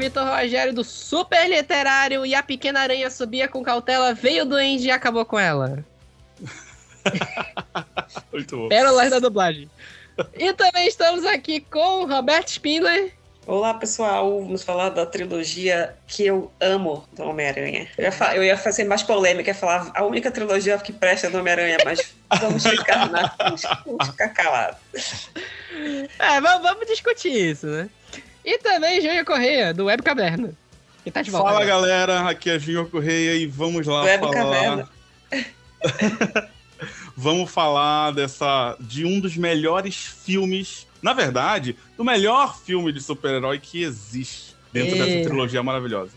Vitor Rogério do Super Literário e a pequena aranha subia com cautela, veio o duende e acabou com ela. Muito bom. Pérolas da dublagem. E também estamos aqui com o Roberto Spindler. Olá, pessoal. Vamos falar da trilogia que eu amo do Homem-Aranha. Eu, eu ia fazer mais polêmica, ia falar a única trilogia que presta do Homem-Aranha, mas vamos ficar, na, vamos, vamos ficar calados. É, vamos, vamos discutir isso, né? E também Júnior Correia, do Web Caverna. Que tá de volta. Fala, galera. Aqui é Júnior Correia e vamos lá Web falar... Caverna. vamos falar dessa de um dos melhores filmes, na verdade, do melhor filme de super-herói que existe dentro E- dessa trilogia maravilhosa.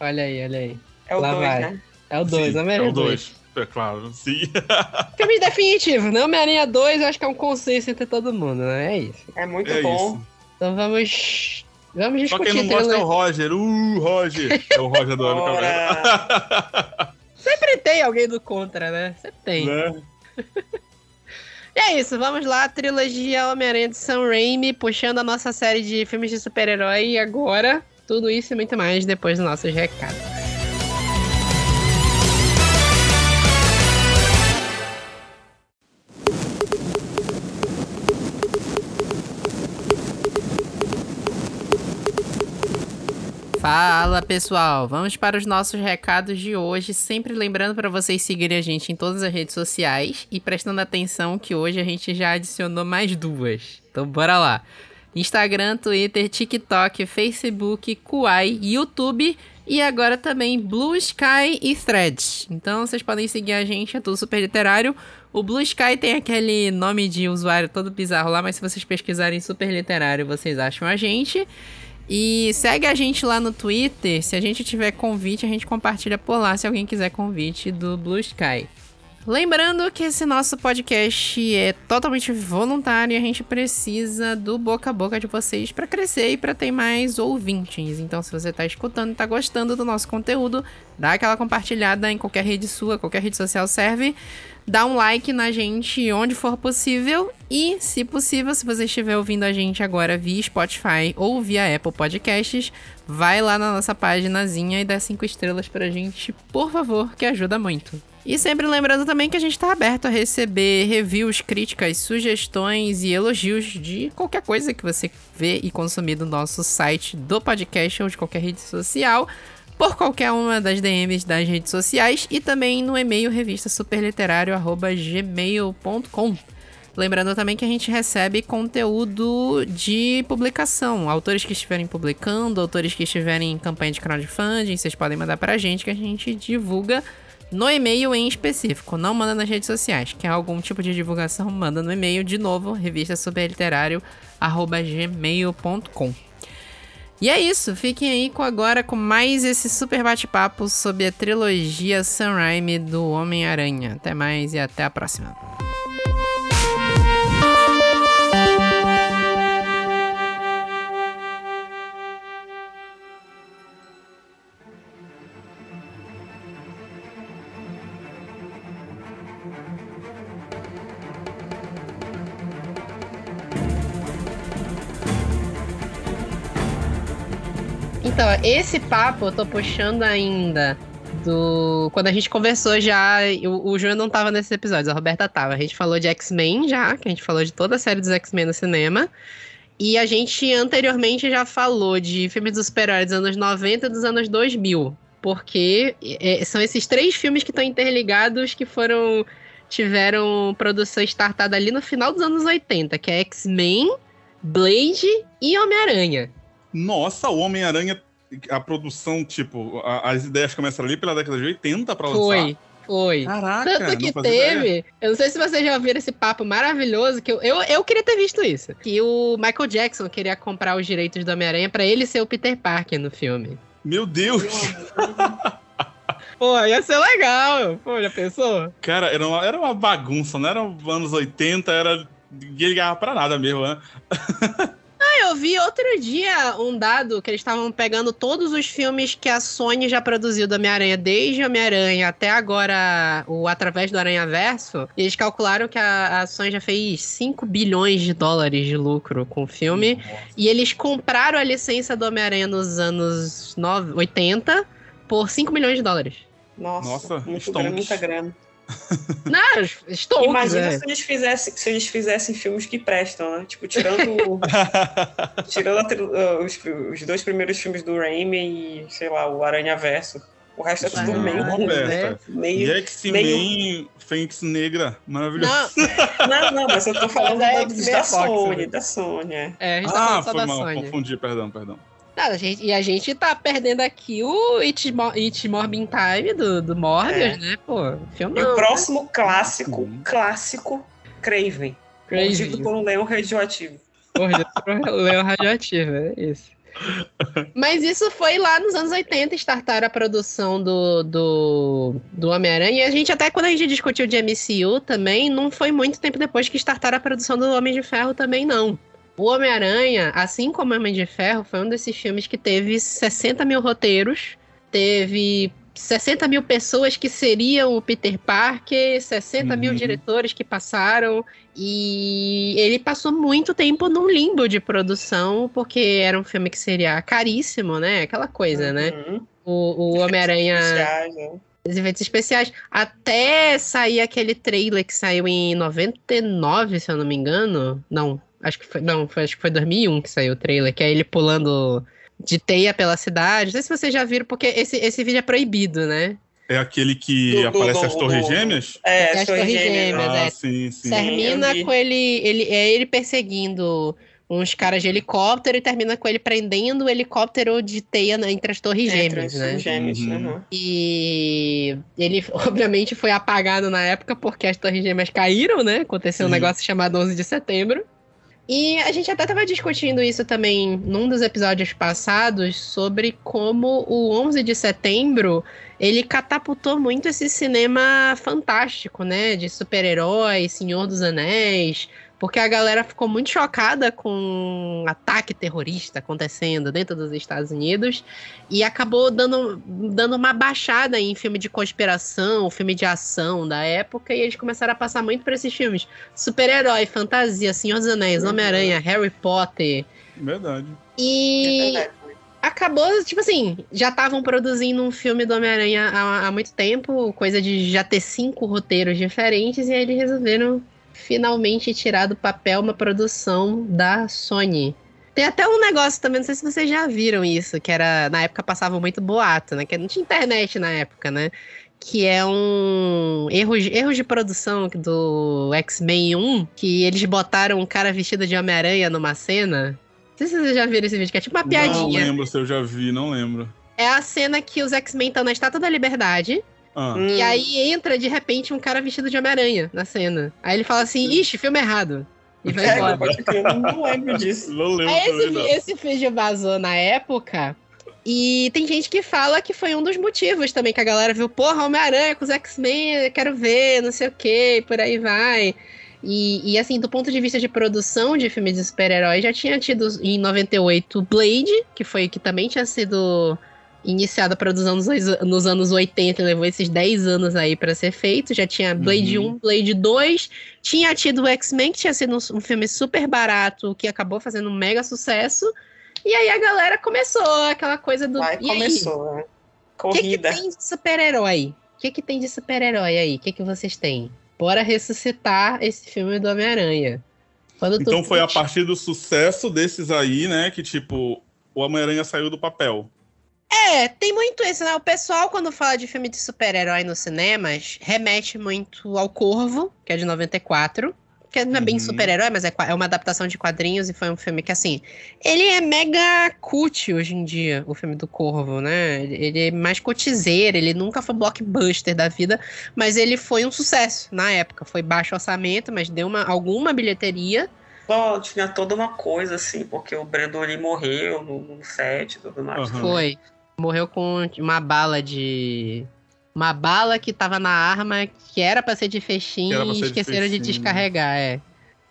Olha aí, olha aí. É o Lá 2, vai. né? É o 2, Sim, Homem-Aranha É o 2. É claro, sim. Filme definitivo, né? Homem-Aranha 2, eu acho que é um consenso entre todo mundo, né? É isso. É muito É bom. isso. Então vamos. Vamos Só discutir quem não gosta é o trilogia. Roger. Uh, Roger. É o Roger do Web Caverna. Ora, Sempre tem alguém do contra, né? Sempre tem. Né? E é isso, vamos lá, trilogia Homem-Aranha de Sam Raimi, puxando a nossa série de filmes de super-herói e agora. Tudo isso e muito mais depois dos nossos recados. Fala pessoal, vamos para os nossos recados de hoje. Sempre lembrando para vocês seguirem a gente em todas as redes sociais e prestando atenção que hoje a gente já adicionou mais duas. Então bora lá: Instagram, Twitter, TikTok, Facebook, Kuai, YouTube e agora também Blue Sky e Threads. Então vocês podem seguir a gente, é tudo super literário. O Blue Sky tem aquele nome de usuário todo bizarro lá, mas se vocês pesquisarem super literário, vocês acham a gente. E segue a gente lá no Twitter. Se a gente tiver convite, a gente compartilha por lá se alguém quiser convite do Blue Sky. Lembrando que esse nosso podcast é totalmente voluntário e a gente precisa do boca a boca de vocês para crescer e para ter mais ouvintes. Então, se você tá escutando e tá gostando do nosso conteúdo, dá aquela compartilhada em qualquer rede sua, qualquer rede social serve. Dá um like na gente onde for possível e, se possível, se você estiver ouvindo a gente agora via Spotify ou via Apple Podcasts, vai lá na nossa paginazinha e dá cinco estrelas pra gente, por favor, que ajuda muito. E sempre lembrando também que a gente está aberto a receber reviews, críticas, sugestões e elogios de qualquer coisa que você vê e consumir do nosso site, do podcast ou de qualquer rede social, por qualquer uma das DMs das redes sociais e também no e-mail revista superliterário@gmail.com. Lembrando também que a gente recebe conteúdo de publicação. Autores que estiverem publicando, autores que estiverem em campanha de crowdfunding, vocês podem mandar pra gente que a gente divulga no e-mail em específico. Não manda nas redes sociais. Quer algum tipo de divulgação, manda no e-mail de novo, revista superliterário@gmail.com. E é isso, fiquem aí com agora com mais esse super bate-papo sobre a trilogia Sam Raimi do Homem-Aranha. Até mais e até a próxima. Esse papo eu tô puxando ainda do. Quando a gente conversou já. O, o Júnior não tava nesses episódios, a Roberta tava. A gente falou de X-Men já, que a gente falou de toda a série dos X-Men no cinema. E a gente anteriormente já falou de filmes dos super-heróis dos anos 90 e dos anos 2000. Porque é, são esses três filmes que estão interligados que foram. tiveram produção startada ali no final dos anos 80, que é X-Men, Blade e Homem-Aranha. Nossa, o Homem-Aranha, a produção, tipo, a- as ideias começaram ali pela década de 80 pra lançar. Foi, foi. Caraca, Tanto que não fazia ideia. teve. Eu não sei se vocês já ouviram esse papo maravilhoso, que eu, eu, eu queria ter visto isso. Que o Michael Jackson queria comprar os direitos do Homem-Aranha pra ele ser o Peter Parker no filme. Meu Deus! Pô, ia ser legal. Pô, já pensou? Cara, era uma, era uma bagunça, não era anos 80, era. Ninguém ligava pra nada mesmo, né? Ah, eu vi outro dia um dado que eles estavam pegando todos os filmes que a Sony já produziu do Homem-Aranha, desde Homem-Aranha até agora o Através do Aranha Verso. E eles calcularam que a, a Sony já fez 5 bilhões de dólares de lucro com o filme. Nossa. E eles compraram a licença do Homem-Aranha nos anos 9, 80 por 5 milhões de dólares. Nossa, Nossa muito grana, muita grana. Não, estou. Imagina é. se, eles fizessem, se eles fizessem filmes que prestam, né? Tipo, tirando. tirando uh, os, os, dois primeiros filmes do Raimi e, sei lá, o Aranha Verso. O resto é tudo meio ruim, né? Meio, e X-Men meio... Fênix Negra, maravilhoso. Não, não, não, mas eu tô falando da, da Sony, né? da Sony. É, é a gente tá ah, foi mal, Sony. confundi, perdão, perdão. Nada, a gente, e a gente tá perdendo aqui o It, It Morbin Time do, do Morbius, é. né? Pô, filme. E o próximo clássico, clássico, Craven. Craven. Mordido por um leão radioativo. Mordido por um leão radioativo, é isso. Mas isso foi lá nos anos 80, startar a produção do, do, do Homem-Aranha. E a gente, até quando a gente discutiu de MCU também, não foi muito tempo depois que startar a produção do Homem de Ferro também, não. O Homem-Aranha, assim como Homem de Ferro, foi um desses filmes que teve 60 mil roteiros, teve 60 mil pessoas que seriam o Peter Parker, 60 uhum. mil diretores que passaram, e ele passou muito tempo num limbo de produção, porque era um filme que seria caríssimo, né? Aquela coisa, né? uhum. né? O, o Homem-Aranha. Né? Os efeitos especiais. Até sair aquele trailer que saiu em 99, se eu não me engano. Não, Acho que foi. Não, foi, acho que foi 2001 que saiu o trailer, que é ele pulando de teia pela cidade. Não sei se vocês já viram, porque esse, esse vídeo é proibido, né? É aquele que do, aparece do, as Torres Gêmeas? É, as, as Torres Gêmeas, gêmeas ah, é. Sim, sim. Termina com ele, ele. É ele perseguindo uns caras de helicóptero e termina com ele prendendo o helicóptero de teia entre as torres gêmeas, né? Gêmeas, uhum. E ele, obviamente, foi apagado na época porque as torres gêmeas caíram, né? Aconteceu Sim. um negócio chamado 11 de setembro. E a gente até estava discutindo isso também num dos episódios passados sobre como o 11 de setembro ele catapultou muito esse cinema fantástico, né? De super-heróis, Senhor dos Anéis, porque a galera ficou muito chocada com um ataque terrorista acontecendo dentro dos Estados Unidos e acabou dando, dando uma baixada em filme de conspiração, filme de ação da época, e eles começaram a passar muito para esses filmes. Super-herói, fantasia, Senhor dos Anéis, Homem-Aranha, Harry Potter. Verdade. E. É acabou, tipo assim, já estavam produzindo um filme do Homem-Aranha há, há, muito tempo, coisa de já ter cinco roteiros diferentes, e aí eles resolveram finalmente tirar do papel uma produção da Sony. Tem até um negócio também, não sei se vocês já viram isso, que era. Na época passava muito boato, né? Que não tinha internet na época, né? Que é um erro, erro de produção do X-Men 1, que eles botaram um cara vestido de Homem-Aranha numa cena. Não sei se vocês já viram esse vídeo, que é tipo uma piadinha. Não lembro se eu já vi, não lembro. É a cena que os X-Men estão na Estátua da Liberdade. Ah. E aí entra, de repente, um cara vestido de Homem-Aranha na cena. Aí ele fala assim, ixi, filme errado. E vai é, embora. Eu não lembro disso. Não lembro aí esse, não. esse vídeo vazou na época. E tem gente que fala que foi um dos motivos também, que a galera viu, porra, Homem-Aranha com os X-Men, quero ver, não sei o que, por aí vai. E, e, assim, do ponto de vista de produção de filmes de super-heróis, já tinha tido em 98 Blade, que foi que também tinha sido iniciada a produção nos, nos anos 80, levou esses 10 anos aí para ser feito. Já tinha Blade uhum. 1, Blade 2, tinha tido o X-Men, que tinha sido um, um, filme super barato, que acabou fazendo um mega sucesso. E aí a galera começou aquela coisa do. Aí começou, né? Corrida. O que, que tem de super-herói? O que, que tem de super-herói aí? O que, que vocês têm? Bora ressuscitar esse filme do Homem-Aranha. Então foi a partir do sucesso desses aí, né, que tipo, o Homem-Aranha saiu do papel. É, tem muito isso, né? O pessoal, quando fala de filme de super-herói nos cinemas, remete muito ao Corvo, que é de 94. Que não é bem uhum. super-herói, mas é, é uma adaptação de quadrinhos e foi um filme que, assim, ele é mega cult hoje em dia, o filme do Corvo, né? Ele é mais cotizeiro, ele nunca foi blockbuster da vida, mas ele foi um sucesso na época. Foi baixo orçamento, mas deu uma, alguma bilheteria. Tinha toda uma coisa, assim, porque o Brandon ali morreu no, no set e tudo mais. Uhum. Foi morreu com uma bala de. Uma bala que tava na arma que era para ser de fechinho e esqueceram de, de, descarregar, é.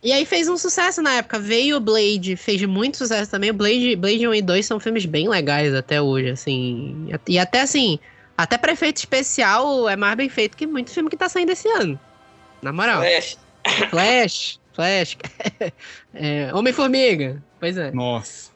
E aí fez um sucesso na época. Veio o Blade, fez muito sucesso também. O Blade, Blade 1 e 2 são filmes bem legais até hoje, assim. E até assim, até pra efeito especial é mais bem feito que muito filme que tá saindo esse ano. Na moral. Flash. Flash, Flash. é, Homem-Formiga. Pois é. Nossa.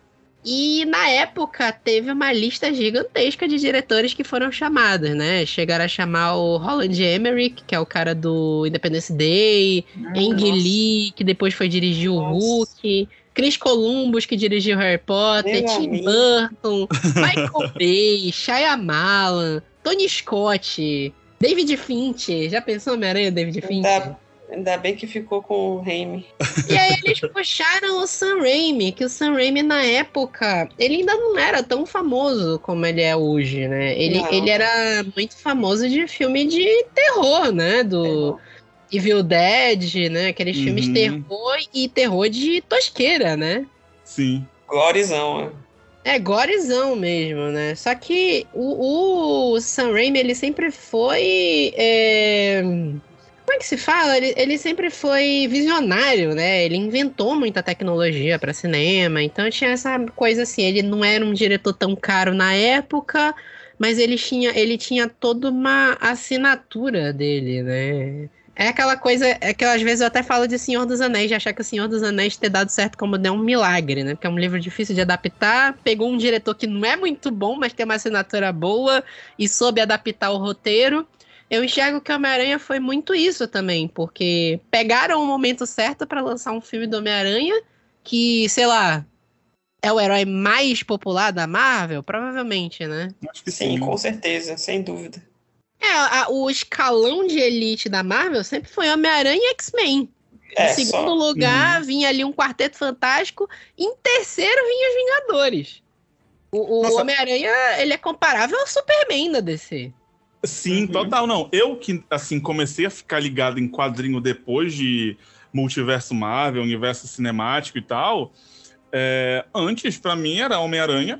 E na época teve uma lista gigantesca de diretores que foram chamados, né? Chegaram a chamar o Roland Emmerich, que é o cara do Independence Day, Ah, Ang. Lee, que depois foi dirigir o. Hulk, Chris Columbus, que dirigiu Harry Potter, Meu Tim amigo. Burton, Michael Bay, Shyamalan, Tony Scott, David Fincher. Já pensou Homem-Aranha, David Fincher? Ainda, ainda bem que ficou com o Raimi. E aí eles puxaram o Sam Raimi, que o Sam Raimi na época, ele ainda não era tão famoso como ele é hoje, né? Ele, Não. ele era muito famoso de filme de terror, né? Do Evil Dead, né? Aqueles filmes Uhum. terror e terror de tosqueira, né? Sim. Glorizão, né? É, gorezão mesmo, né? Só que o, o Sam Raimi, ele sempre foi. é, Como é que se fala? Ele, ele sempre foi visionário, né? Ele inventou muita tecnologia para cinema, então tinha essa coisa assim. Ele não era um diretor tão caro na época, mas ele tinha, ele tinha toda uma assinatura dele, né? É aquela coisa, é que às vezes eu até falo de Senhor dos Anéis, de achar que o Senhor dos Anéis ter dado certo como deu um milagre, né? Porque é um livro difícil de adaptar, pegou um diretor que não é muito bom, mas tem uma assinatura boa e soube adaptar o roteiro. Eu enxergo que Homem-Aranha foi muito isso também, porque pegaram o momento certo para lançar um filme do Homem-Aranha que, sei lá, é o herói mais popular da Marvel? Provavelmente, né? Acho que Sim, sim. com certeza, sem dúvida. É, a- o escalão de elite da Marvel sempre foi Homem-Aranha e X-Men. É, em segundo só. lugar, vinha ali um Quarteto Fantástico. Em terceiro, vinha os Vingadores. O, o. Homem-Aranha, ele é comparável ao Superman da DC. Sim, Uhum. total. Não, eu que, assim, comecei a ficar ligado em quadrinho depois de Multiverso Marvel, Universo Cinemático e tal. é, antes, pra mim, era Homem-Aranha,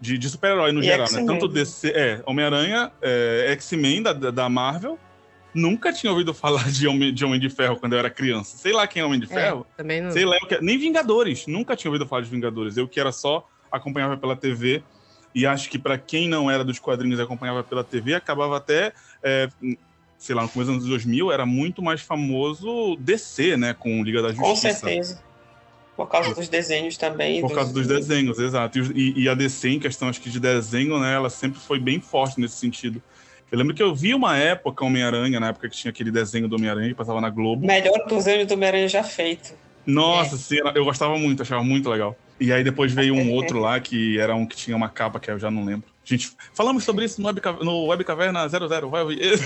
de, de super-herói no E geral, né? Tanto DC, é, Homem-Aranha, é, X-Men da, da Marvel. Nunca tinha ouvido falar de Homem, de Homem de Ferro quando eu era criança. Sei lá quem é Homem de Ferro. É, também não. Sei lá, que- nem Vingadores. Nunca tinha ouvido falar de Vingadores. Eu que era só acompanhava pela TV. E acho que pra quem não era dos quadrinhos e acompanhava pela TV, acabava até, é, sei lá, no começo dos anos 2000, era muito mais famoso DC, né? Com Liga da Justiça. Com certeza. Por causa dos desenhos também. Por causa dos desenhos, exato. E, e- a DC, em questão, acho que de desenho, né? Ela sempre foi bem forte nesse sentido. Eu lembro que eu vi uma época Homem-Aranha, na época que tinha aquele desenho do Homem-Aranha que passava na Globo. Melhor desenho do Homem-Aranha já feito. Nossa, sim, era- eu gostava muito, achava muito legal. E aí depois veio um outro lá que era um que tinha uma capa que eu já não lembro. Gente, falamos sobre isso no Web, no Web Caverna 00, vai ouvir.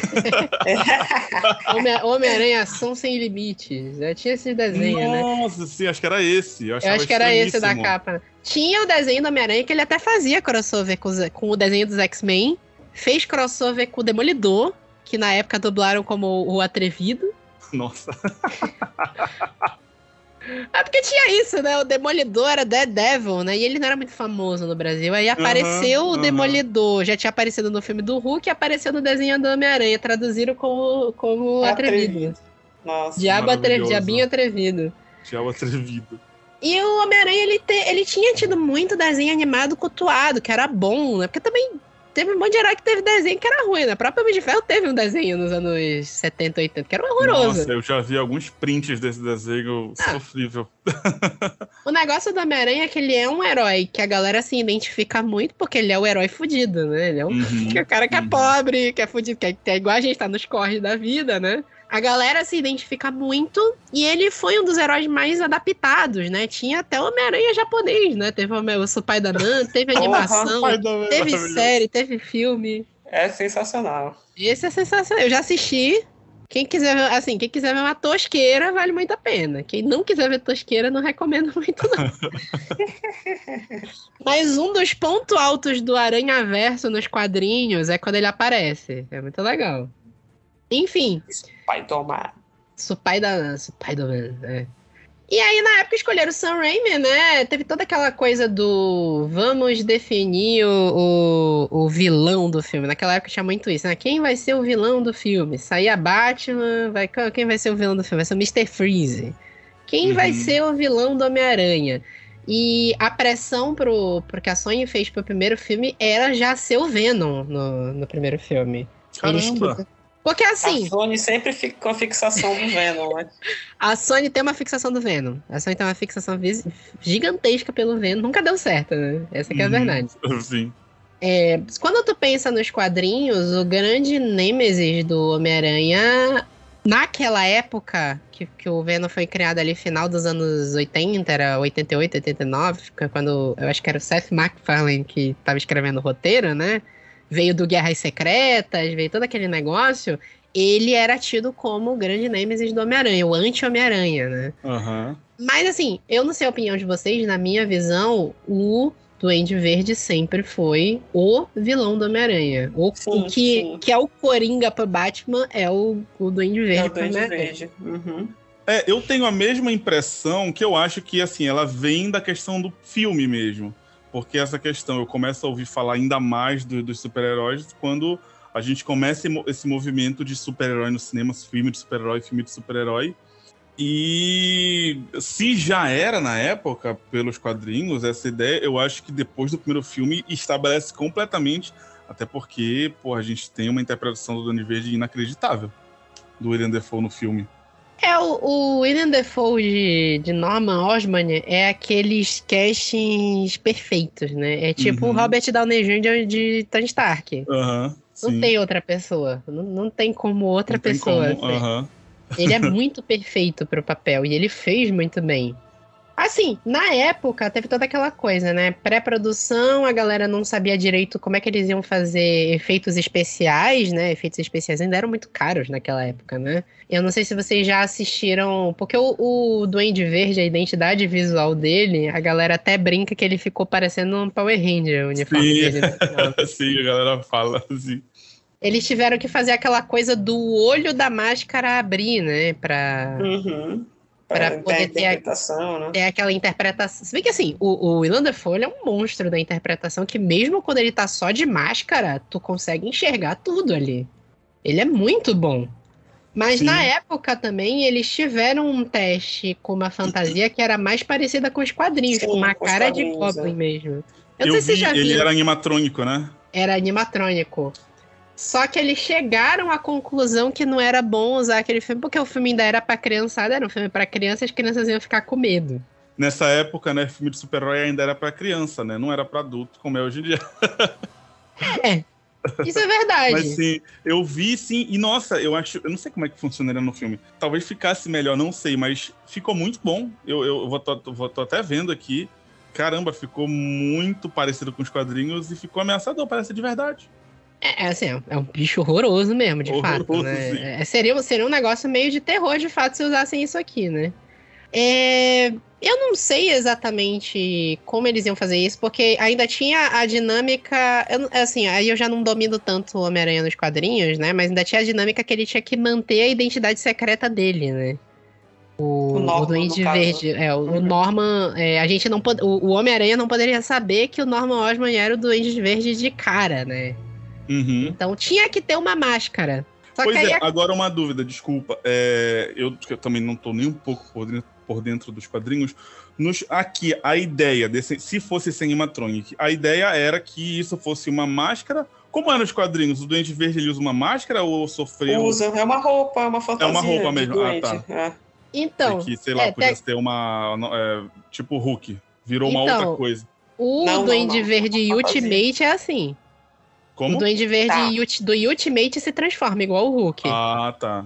Homem- Homem-Aranha Ação Sem Limites. Já tinha esse desenho, né? Nossa, sim, acho que era esse. Eu, Eu acho que era esse da capa. Tinha o desenho do Homem-Aranha que ele até fazia crossover com, os- com o desenho dos X-Men. Fez crossover com o Demolidor, que na época dublaram como o Atrevido. Nossa. É porque tinha isso, né? O Demolidor era Daredevil, né? E ele não era muito famoso no Brasil. Aí apareceu o aham. Demolidor. Já tinha aparecido no filme do Hulk e apareceu no desenho do Homem-Aranha. Traduziram como, como Atrevido. Atrevido. Nossa. Diabo atrevido, diabinho atrevido. Diabo atrevido. E o Homem-Aranha, ele, te- ele tinha tido muito desenho animado cultuado, que era bom, né? Porque também teve um monte de herói que teve desenho que era ruim, né? O próprio Homem de Ferro teve um desenho nos anos 70, 80, que era horroroso. Nossa, eu já vi alguns prints desse desenho Ah. sofrível. O negócio do Homem-Aranha é que ele é um herói que a galera se identifica muito porque ele é o herói fudido, né? Ele é um Uhum, é o cara que é uhum. pobre, que é fudido, que é, que é igual a gente tá nos corres da vida, né? A galera se identifica muito e ele foi um dos heróis mais adaptados, né? Tinha até Homem-Aranha japonês, né? Teve o Homem- o Spider-Man, teve Porra, animação, Pai da- teve série, teve filme. É sensacional. Esse é sensacional. Eu já assisti. Quem quiser ver, assim, quem quiser ver uma tosqueira, vale muito a pena. Quem não quiser ver tosqueira, não recomendo muito, não. Mas um dos pontos altos do Aranha Verso nos quadrinhos é quando ele aparece. É muito legal. Enfim, Pai tomar. Spider- Spider-Man, é. E aí, na época, escolheram o Sam Raimi, né? Teve toda aquela coisa do vamos definir o, o, o vilão do filme. Naquela época tinha muito isso, né? Quem vai ser o vilão do filme? Saía Batman, vai, quem vai ser o vilão do filme? Vai ser o Mr. Freeze. Quem vai Uhum. ser o vilão do Homem-Aranha? E a pressão pro, pro que a Sony fez pro primeiro filme era já ser o Venom no, no primeiro filme. Eles Caramba! Porque assim, A Sony sempre fica com a fixação do Venom, né? a Sony tem uma fixação do Venom. A Sony tem uma fixação gigantesca pelo Venom. Nunca deu certo, né? Essa que é a Uhum. verdade. Sim. É, quando tu pensa nos quadrinhos, o grande nêmesis do Homem-Aranha, naquela época que, que o Venom foi criado ali, final dos anos 80, era 88, 89, que- quando eu acho que era o Seth MacFarlane que estava escrevendo o roteiro, né? Veio do Guerras Secretas, veio todo aquele negócio. Ele era tido como o grande nêmesis do Homem-Aranha, o anti-Homem-Aranha, né? Aham. Mas assim, eu não sei a opinião de vocês, na minha visão, o Duende Verde sempre foi o vilão do Homem-Aranha. O, Sim, que, sim. que é o Coringa pro Batman é o, o Duende Verde É o Homem-Aranha. Verde. Uhum. É, eu tenho a mesma impressão que eu acho que, assim, ela vem da questão do filme mesmo. Porque essa questão, eu começo a ouvir falar ainda mais do- dos super-heróis quando a gente começa esse mo- esse movimento de super-herói no cinema, filme de super-herói, filme de super-herói. E se já era na época, pelos quadrinhos, essa ideia, eu acho que depois do primeiro filme estabelece completamente, até porque, pô, a gente tem uma interpretação do Duende Verde inacreditável do William Defoe no filme. É, o, o William Defoe de, de Norman Osborn é aqueles castings perfeitos, né? É tipo Uhum. o Robert Downey Jr. de Tony Stark. Aham. Não sim. tem outra pessoa. Não, não tem como outra Não pessoa. como, assim. aham. Ele é muito perfeito pro papel e ele fez muito bem. Assim, na época teve toda aquela coisa, né? Pré-produção, a galera não sabia direito como é que eles iam fazer efeitos especiais, né? Efeitos especiais ainda eram muito caros naquela época, né? Eu não sei se vocês já assistiram, porque o, o Duende Verde, a identidade visual dele, a galera até brinca que ele ficou parecendo um Power Ranger, o uniforme Sim. dele. final. Sim, a galera fala assim. Eles tiveram que fazer aquela coisa do olho da máscara abrir, né? Pra, Uhum. Pra Pra, poder ter a- interpretação, né? É aquela interpretação. Se bem que assim, o, o Dafoe ele é um monstro da interpretação que, mesmo quando ele tá só de máscara, tu consegue enxergar tudo ali. Ele é muito bom. Mas Sim. na época também eles tiveram um teste com uma fantasia que era mais parecida com os quadrinhos, Sim, com uma com cara de Goblin é. mesmo. Eu, Eu, não sei se vi, você já ele viu. era animatrônico, né? Era animatrônico. Só que eles chegaram à conclusão que não era bom usar aquele filme, porque o filme ainda era pra criançada, era um filme pra criança, as crianças iam ficar com medo. Nessa época, né, filme de super-herói ainda era pra criança, né? Não era pra adulto, como é hoje em dia. Isso é verdade. Mas sim, eu vi sim, e nossa, eu acho, eu não sei como é que funcionaria no filme. Talvez ficasse melhor, não sei, mas ficou muito bom. Eu, eu vou, tô, vou- tô até vendo aqui. Caramba, ficou muito parecido com os quadrinhos e ficou ameaçador, parece de verdade. É, é assim, é um bicho horroroso mesmo, de fato, Horroroso, né? sim. É, seria, seria um negócio meio de terror, de fato, se usassem isso aqui, né? É, eu não sei exatamente como eles iam fazer isso, porque ainda tinha a dinâmica. eu assim, aí eu já não domino tanto o Homem-Aranha nos quadrinhos, né? Mas ainda tinha a dinâmica que ele tinha que manter a identidade secreta dele, né? O, O Norman, o Duende caso. Verde. É, o, o Uhum. Norman. é, a gente não pod- o, o Homem-Aranha não poderia saber que o Norman Osborn era o Duende Verde de cara, né? Uhum. Então tinha que ter uma máscara. Só Pois é, agora uma dúvida, desculpa. É, eu, eu também não tô nem um pouco por dentro, por dentro dos quadrinhos. Nos, aqui, a ideia, desse, se fosse sem animatronic, a ideia era que isso fosse uma máscara. Como é nos quadrinhos? O Doente Verde ele usa uma máscara ou sofreu? Usa, é uma roupa, é uma fantasia. roupa de mesmo, ah, tá. é. então, que, sei lá, é, podia te- ter uma. é, tipo Hulk. Virou uma Então, outra coisa. o Não, não, Duende não. Verde Fantasia. Ultimate é assim. Como? O Duende Verde Tá. Do Ultimate se transforma igual o Hulk. Ah, tá.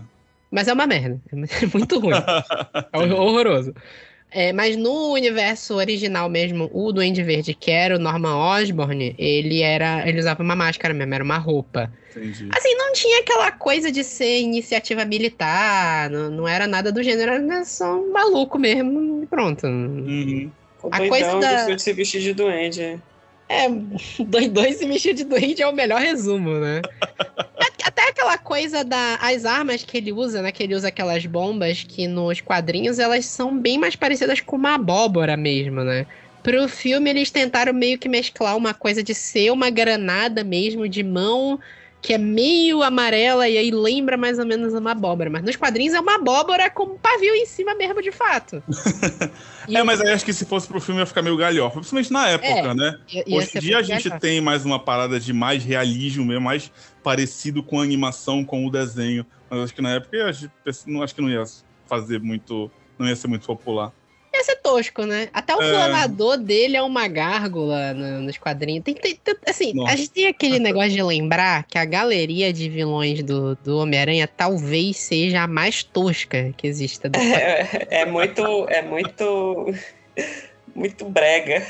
Mas é uma merda. É muito ruim. é hor- horroroso. É, mas no universo original mesmo, o Duende Verde, que era o Norman Osborn, ele era. Ele usava uma máscara mesmo, era uma roupa. Entendi. Assim, não tinha aquela coisa de ser iniciativa militar, não, não era nada do gênero, era só um maluco mesmo e pronto. Uhum. A coisa da- de se vestir de duende. É, dois, se mexer de doente é o melhor resumo, né? Até aquela coisa das as armas que ele usa, né? Que ele usa aquelas bombas que nos quadrinhos elas são bem mais parecidas com uma abóbora mesmo, né? Pro filme eles tentaram meio que mesclar uma coisa de ser uma granada mesmo de mão que é meio amarela e aí lembra mais ou menos uma abóbora. Mas nos quadrinhos é uma abóbora com um pavio em cima mesmo, de fato. é, mas aí acho que se fosse pro filme ia ficar meio galhofa, principalmente na época, é, né? Ia, ia Hoje em dia a gente galhofa. tem mais uma parada de mais realismo mesmo, mais parecido com a animação, com o desenho. Mas acho que na época acho, acho que não ia fazer muito. não ia ser muito popular ia ser tosco, né? Até o é... dele é uma gárgula no, nos quadrinhos. Tem, tem, tem assim, Nossa. a gente tem aquele negócio de lembrar que a galeria de vilões do, do Homem-Aranha talvez seja a mais tosca que exista. É, é muito. É muito. Muito brega.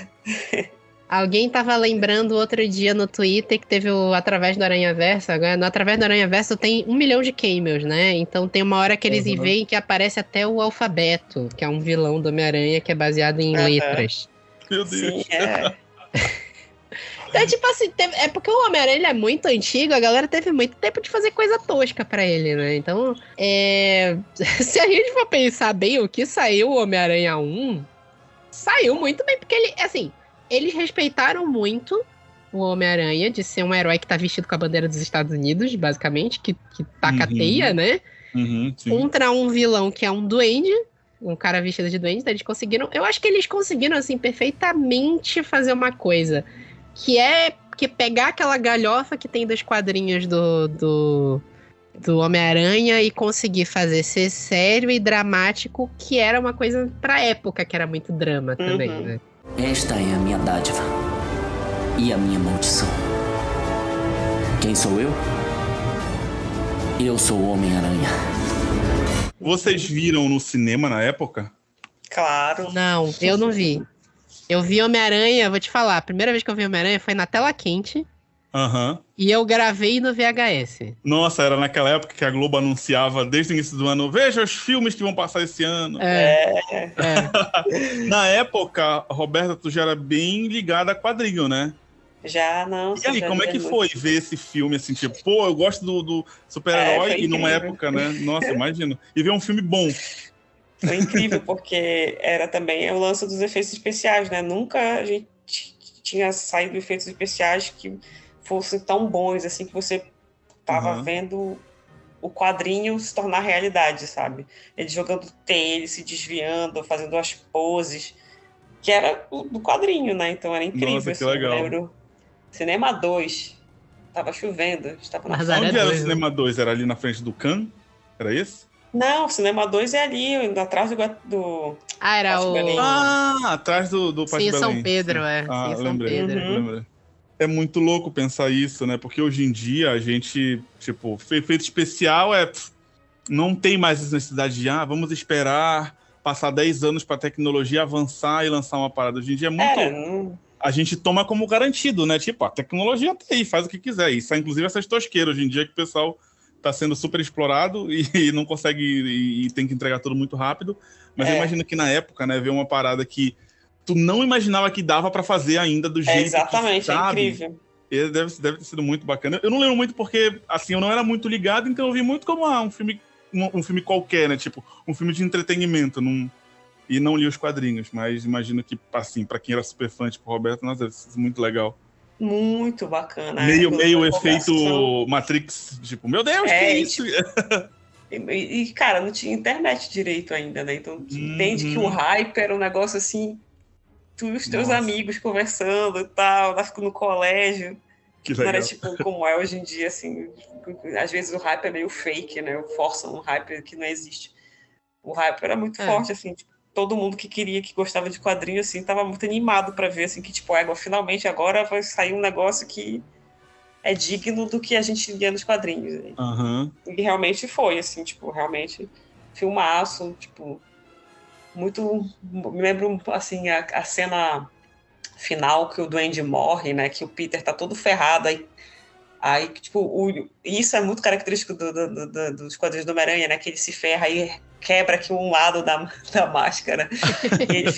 Alguém tava lembrando outro dia no Twitter que teve o Através do Aranha Verso. Agora, no Através do Aranha Verso tem um milhão de cameos, né? Então tem uma hora que eles uhum. veem que aparece até o alfabeto, que é um vilão do Homem-Aranha que é baseado em uhum. letras. Meu Deus. Sim, é. Então, tipo assim, é porque o Homem-Aranha é muito antigo, a galera teve muito tempo de fazer coisa tosca para ele, né? Então, é... se a gente for pensar bem o que saiu o Homem-Aranha 1, saiu muito bem, porque ele, assim, eles respeitaram muito o Homem-Aranha de ser um herói que tá vestido com a bandeira dos Estados Unidos, basicamente, que, que taca uhum. teia, né? Uhum, contra um vilão que é um duende, um cara vestido de duende, então eles conseguiram. Eu acho que eles conseguiram, assim, perfeitamente fazer uma coisa. Que é que pegar aquela galhofa que tem dos quadrinhos do, do, do Homem-Aranha e conseguir fazer ser sério e dramático, que era uma coisa pra época, que era muito drama também, uhum. né? Esta é a minha dádiva e a minha maldição. Quem sou eu? Eu sou o Homem-Aranha. Vocês viram no cinema na época? Claro. Não, eu não vi. Eu vi Homem-Aranha, vou te falar, a primeira vez que eu vi Homem-Aranha foi na tela quente. Uhum. E eu gravei no VHS. Nossa, era naquela época que a Globo anunciava desde o início do ano: veja os filmes que vão passar esse ano. É. é. Na época, Roberta, tu já era bem ligada a quadrinho, né? Já, não. E aí, como é que foi ver esse filme assim, tipo, pô, eu gosto do, do super-herói é, e numa época, né? Nossa, imagina. E ver um filme bom. Foi incrível, porque era também o lance dos efeitos especiais, né? Nunca a gente tinha saído efeitos especiais que fossem tão bons, assim, que você tava uhum. vendo o quadrinho se tornar realidade, sabe? Ele jogando T, ele se desviando, fazendo as poses, que era do quadrinho, né? Então era incrível. Nossa, que assim, legal. Eu lembro. Cinema 2, tava chovendo, estava na Onde era o Cinema 2? Era ali na frente do Can? Era esse? Não, o Cinema 2 é ali, atrás do. do ah, era o. Ah, atrás do, do Sim, São Pedro, é. Ah, Sim, São lembrei, Pedro. Lembrei é muito louco pensar isso, né? Porque hoje em dia a gente, tipo, efeito especial é. Não tem mais essa necessidade de, ah, vamos esperar passar 10 anos para a tecnologia avançar e lançar uma parada. Hoje em dia é muito. É. A gente toma como garantido, né? Tipo, a tecnologia tá aí, faz o que quiser. Isso inclusive essas tosqueiras hoje em dia que o pessoal está sendo super explorado e, e não consegue e, e, tem que entregar tudo muito rápido. Mas é. eu imagino que na época, né, ver uma parada que tu não imaginava que dava para fazer ainda do é, jeito é exatamente, que, sabe? é incrível. Deve, deve ter sido muito bacana. Eu não lembro muito porque, assim, eu não era muito ligado, então eu vi muito como ah, um filme um, um, filme qualquer, né? Tipo, um filme de entretenimento. Num, e não li os quadrinhos, mas imagino que, assim, para quem era super fã, tipo, Roberto, nossa, deve ser muito legal. Muito bacana. Meio, é, meio efeito Matrix, tipo, meu Deus, é, que é isso? E, e, cara, não tinha internet direito ainda, né? Então, entende que o uhum. hype era um negócio assim tu e os teus Nossa. amigos conversando e tal, no colégio. Que legal. Não era tipo como é hoje em dia, assim. Às vezes o hype é meio fake, né? Forçam um hype que não existe. O hype era muito é. forte, assim, tipo, todo mundo que queria, que gostava de quadrinho, assim, tava muito animado para ver, assim, que, tipo, égua, finalmente agora vai sair um negócio que é digno do que a gente via nos quadrinhos. Uhum. E realmente foi, assim, tipo, realmente filmaço, tipo, muito. Me lembro, assim, a, a, cena final que o Duende morre, né? Que o Peter tá todo ferrado. Aí, aí tipo, o, isso é muito característico do, do, do, dos quadrinhos do Homem-Aranha, né? Que ele se ferra e quebra aqui um lado da, da máscara. ele,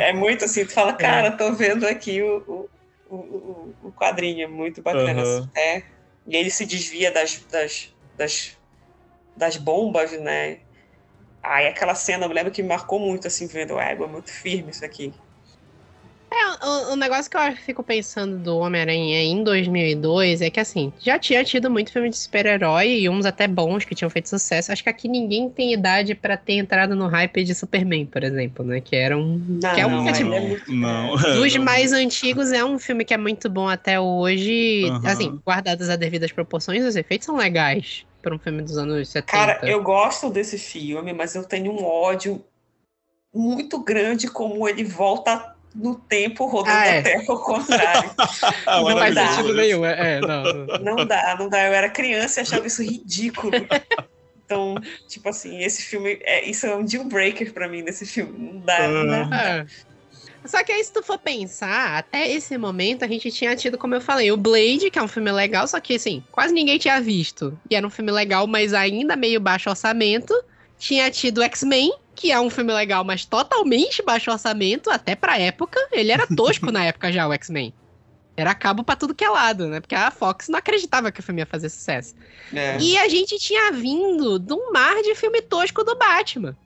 é muito assim, tu fala, cara, tô vendo aqui o, o, o, o quadrinho, é muito bacana. Uhum. É. E ele se desvia das, das, das, das bombas, né? Aí aquela cena, eu lembro que me marcou muito, assim, vendo, égua, muito firme isso aqui. É, o, o negócio que eu fico pensando do Homem-Aranha em 2002 é que, assim, já tinha tido muito filme de super-herói e uns até bons que tinham feito sucesso. Acho que aqui ninguém tem idade pra ter entrado no hype de Superman, por exemplo, né? Que era um. Não, que é um não, que é, é muito- não. Dos Não. mais antigos, é um filme que é muito bom até hoje. Aham. Assim, guardadas as devidas proporções, os efeitos são legais para um filme dos anos 70. Cara, eu gosto desse filme, mas eu tenho um ódio muito grande como ele volta no tempo rodando Ah, é. a terra ao contrário. Ah, não faz sentido nenhum. É, é, não, não. Não dá, não dá. Eu era criança e achava isso ridículo. Então, tipo assim, esse filme, é, isso é um deal breaker pra mim nesse filme. Não dá, não dá. É. Só que aí, se tu for pensar, até esse momento a gente tinha tido, como eu falei, o Blade, que é um filme legal, só que assim, quase ninguém tinha visto. E era um filme legal, mas ainda meio baixo orçamento. Tinha tido o X-Men, que é um filme legal, mas totalmente baixo orçamento, até pra época. Ele era tosco na época já, o X-Men. Era cabo pra tudo que é lado, né? Porque a Fox não acreditava que o filme ia fazer sucesso. É. E a gente tinha vindo de um mar de filme tosco do Batman.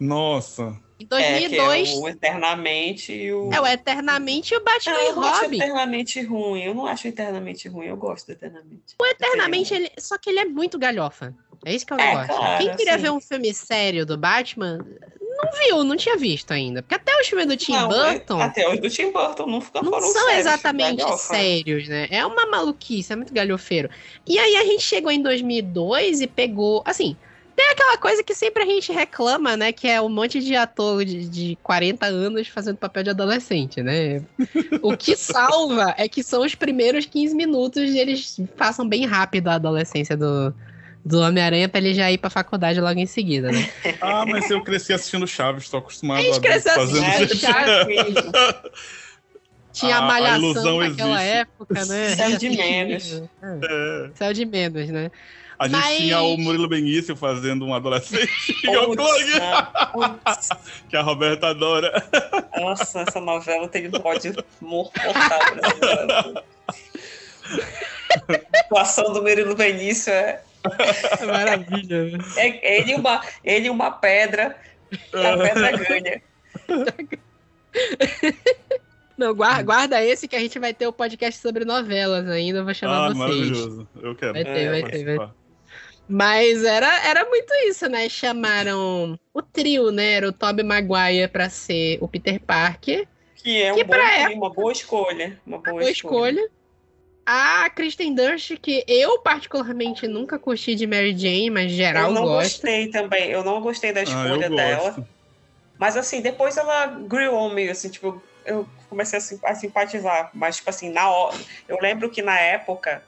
Nossa. Em É, que 2002, é o Eternamente e o. é o Eternamente e o Batman Não, eu não acho eternamente ruim. Eu não acho eternamente ruim. Eu gosto do eternamente. O Eternamente, ele, só que ele é muito galhofa. É isso que é o É, negócio. claro, Quem queria assim. ver um filme sério do Batman, não viu, não tinha visto ainda. Porque até os filmes do Tim Não, Burton Até os do Tim Burton não, ficam não são sérios, exatamente galhofa. sérios, né? É uma maluquice, é muito galhofeiro. E aí a gente chegou em 2002 e pegou, assim... Tem aquela coisa que sempre a gente reclama, né? Que é um monte de ator de, de 40 anos fazendo papel de adolescente, né? O que salva é que são os primeiros 15 minutos e eles façam bem rápido a adolescência do, do Homem-Aranha pra ele já ir pra faculdade logo em seguida, né? Ah, mas eu cresci assistindo Chaves, tô acostumado A gente ver cresceu fazendo É, assistindo Chaves. Tinha A- a a malhação ilusão naquela existe. época, né? Céu A de menos. É, É. Céu de menos, né? A gente Mas- tinha o Murilo Benício fazendo um adolescente não. Putz, que a Roberta adora. Nossa, essa novela tem um ódio mortal. A atuação do Murilo Benício é, É maravilha, né? é ele, e uma, ele e uma pedra, a pedra ganha. Não, guarda, guarda esse que a gente vai ter o podcast sobre novelas ainda, eu vou chamar Ah, vocês. maravilhoso. Eu quero. Vai ter, vai ter, participar. Mas era, era muito isso, né? Chamaram o trio, né? Era o Tobey Maguire pra ser o Peter Parker, Que é um Que bom, pra uma boa escolha. Uma boa, boa escolha. A Kristen Dunst, que eu particularmente nunca curti de Mary Jane, mas geral Eu não gosta. gostei também. Eu não gostei da Ah, escolha eu dela. Mas assim, depois ela grew on me, assim, tipo, eu comecei a, a simpatizar. Mas, tipo assim, na hora. Eu lembro que na época,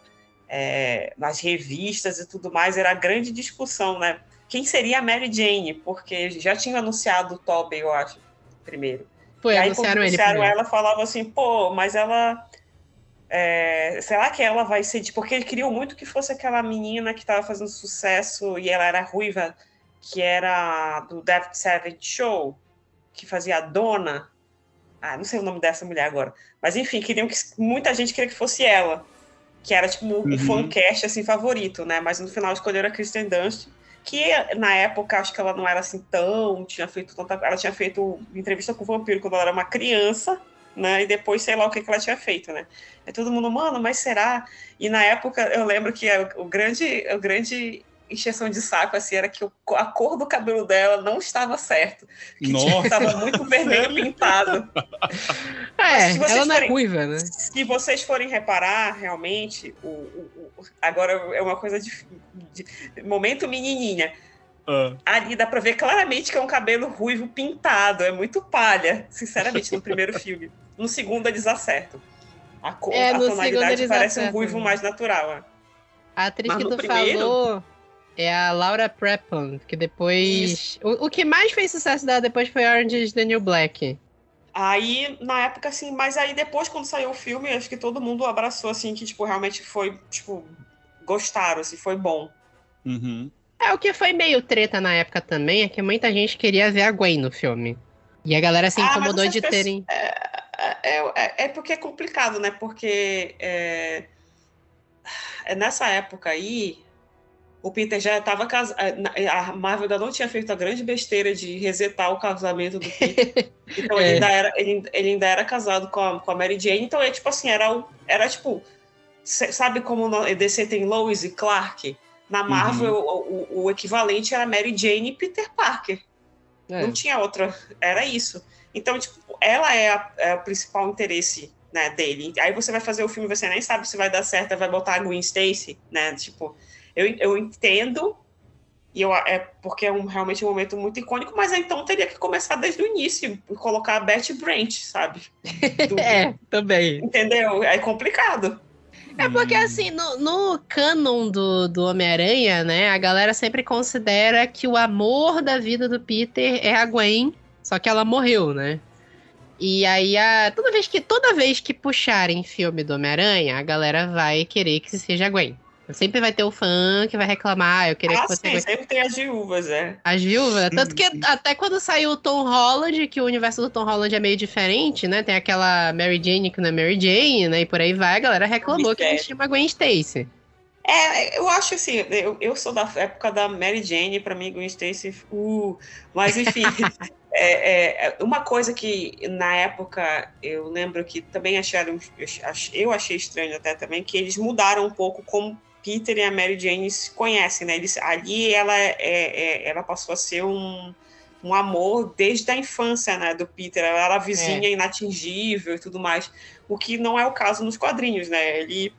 é, nas revistas e tudo mais, era a grande discussão, né? Quem seria a Mary Jane? Porque já tinha anunciado o Tobey, eu acho, primeiro. Foi, e aí, anunciaram quando ele anunciaram primeiro. ela, falava assim, pô, mas ela. é, será que ela vai ser. Porque eles queriam muito que fosse aquela menina que estava fazendo sucesso e ela era ruiva, que era do David Savage Show, que fazia a dona. Ah, não sei o nome dessa mulher agora. Mas enfim, queriam que. Muita gente queria que fosse ela. Que era tipo um Uhum. fancast assim, favorito, né? Mas no final escolheram a Kristen Dunst que na época acho que ela não era assim tão, tinha feito tanta, ela tinha feito entrevista com o vampiro quando ela era uma criança, né? E depois sei lá o que, que ela tinha feito, né? Aí todo mundo, mano, mas será? E na época eu lembro que o, o grande, o grande encheção de saco assim era que o- a cor do cabelo dela não estava certo, que Nossa. estava muito vermelho pintado. É, se vocês ela não é forem- ruiva, né? Se vocês forem reparar, realmente, o, o- o- agora é uma coisa de, de momento menininha. Ah, Ali dá pra ver claramente que é um cabelo ruivo pintado. É muito palha, sinceramente, no primeiro filme. No segundo eles acertam. A, cor, É, a no segundo tonalidade eles parece um ruivo mais natural. é. A atriz Mas que tu primeiro- falou é a Laura Prepon, que depois. O, o que mais fez sucesso dela depois foi Orange is the New Black. Aí, na época, assim, mas aí depois, quando saiu o filme, acho que todo mundo abraçou, assim, que, tipo, realmente foi, tipo, gostaram, assim, foi bom. uhum. É, o que foi meio treta na época também é que muita gente queria ver a Gwen no filme. E a galera se Ah, incomodou essas de terem. É, é, é porque é complicado, né? Porque é, é nessa época aí, o Peter já estava casado. A Marvel ainda não tinha feito a grande besteira de resetar o casamento do Peter. Então é. ele, ainda era, ele, ele, ainda era casado com a, com a Mary Jane. Então é tipo assim, era, era tipo. Sabe como no DC tem Lois e Clark? Na uhum. Marvel, uhum. o, o, equivalente era Mary Jane e Peter Parker. É. Não tinha outra. Era isso. Então, tipo, ela é, a, é o principal interesse né, dele. Aí você vai fazer o filme, você nem sabe se vai dar certo, vai botar a Gwen Stacy, né? Tipo, eu, eu entendo, e eu, é porque é um, realmente um momento muito icônico, mas então teria que começar desde o início e colocar a Betty Brant, sabe? Do, é, também. Entendeu? É complicado. É porque, assim, no, no canon do, do Homem-Aranha, né, a galera sempre considera que o amor da vida do Peter é a Gwen, só que ela morreu, né? E aí, a, toda, vez que, toda vez que puxarem filme do Homem-Aranha, a galera vai querer que seja a Gwen. Sempre vai ter o fã que vai reclamar, eu queria ah, que fosse... Sim, sempre tem as viúvas, é. As viúvas? Tanto que até quando saiu o Tom Holland, que o universo do Tom Holland é meio diferente, né? Tem aquela Mary Jane que não é Mary Jane, né? E por aí vai, a galera reclamou que a gente chama Gwen Stacy. É, eu acho assim, eu, eu sou da época da Mary Jane, para mim Gwen Stacy, uh, mas enfim, é, é, uma coisa que na época eu lembro que também acharam, eu achei estranho até também, que eles mudaram um pouco como Peter e a Mary Jane se conhecem, né? Eles, ali ela, é, é, ela passou a ser um, um amor desde a infância, né, do Peter. Ela era vizinha é. inatingível e tudo mais, o que não é o caso nos quadrinhos, né? Ele,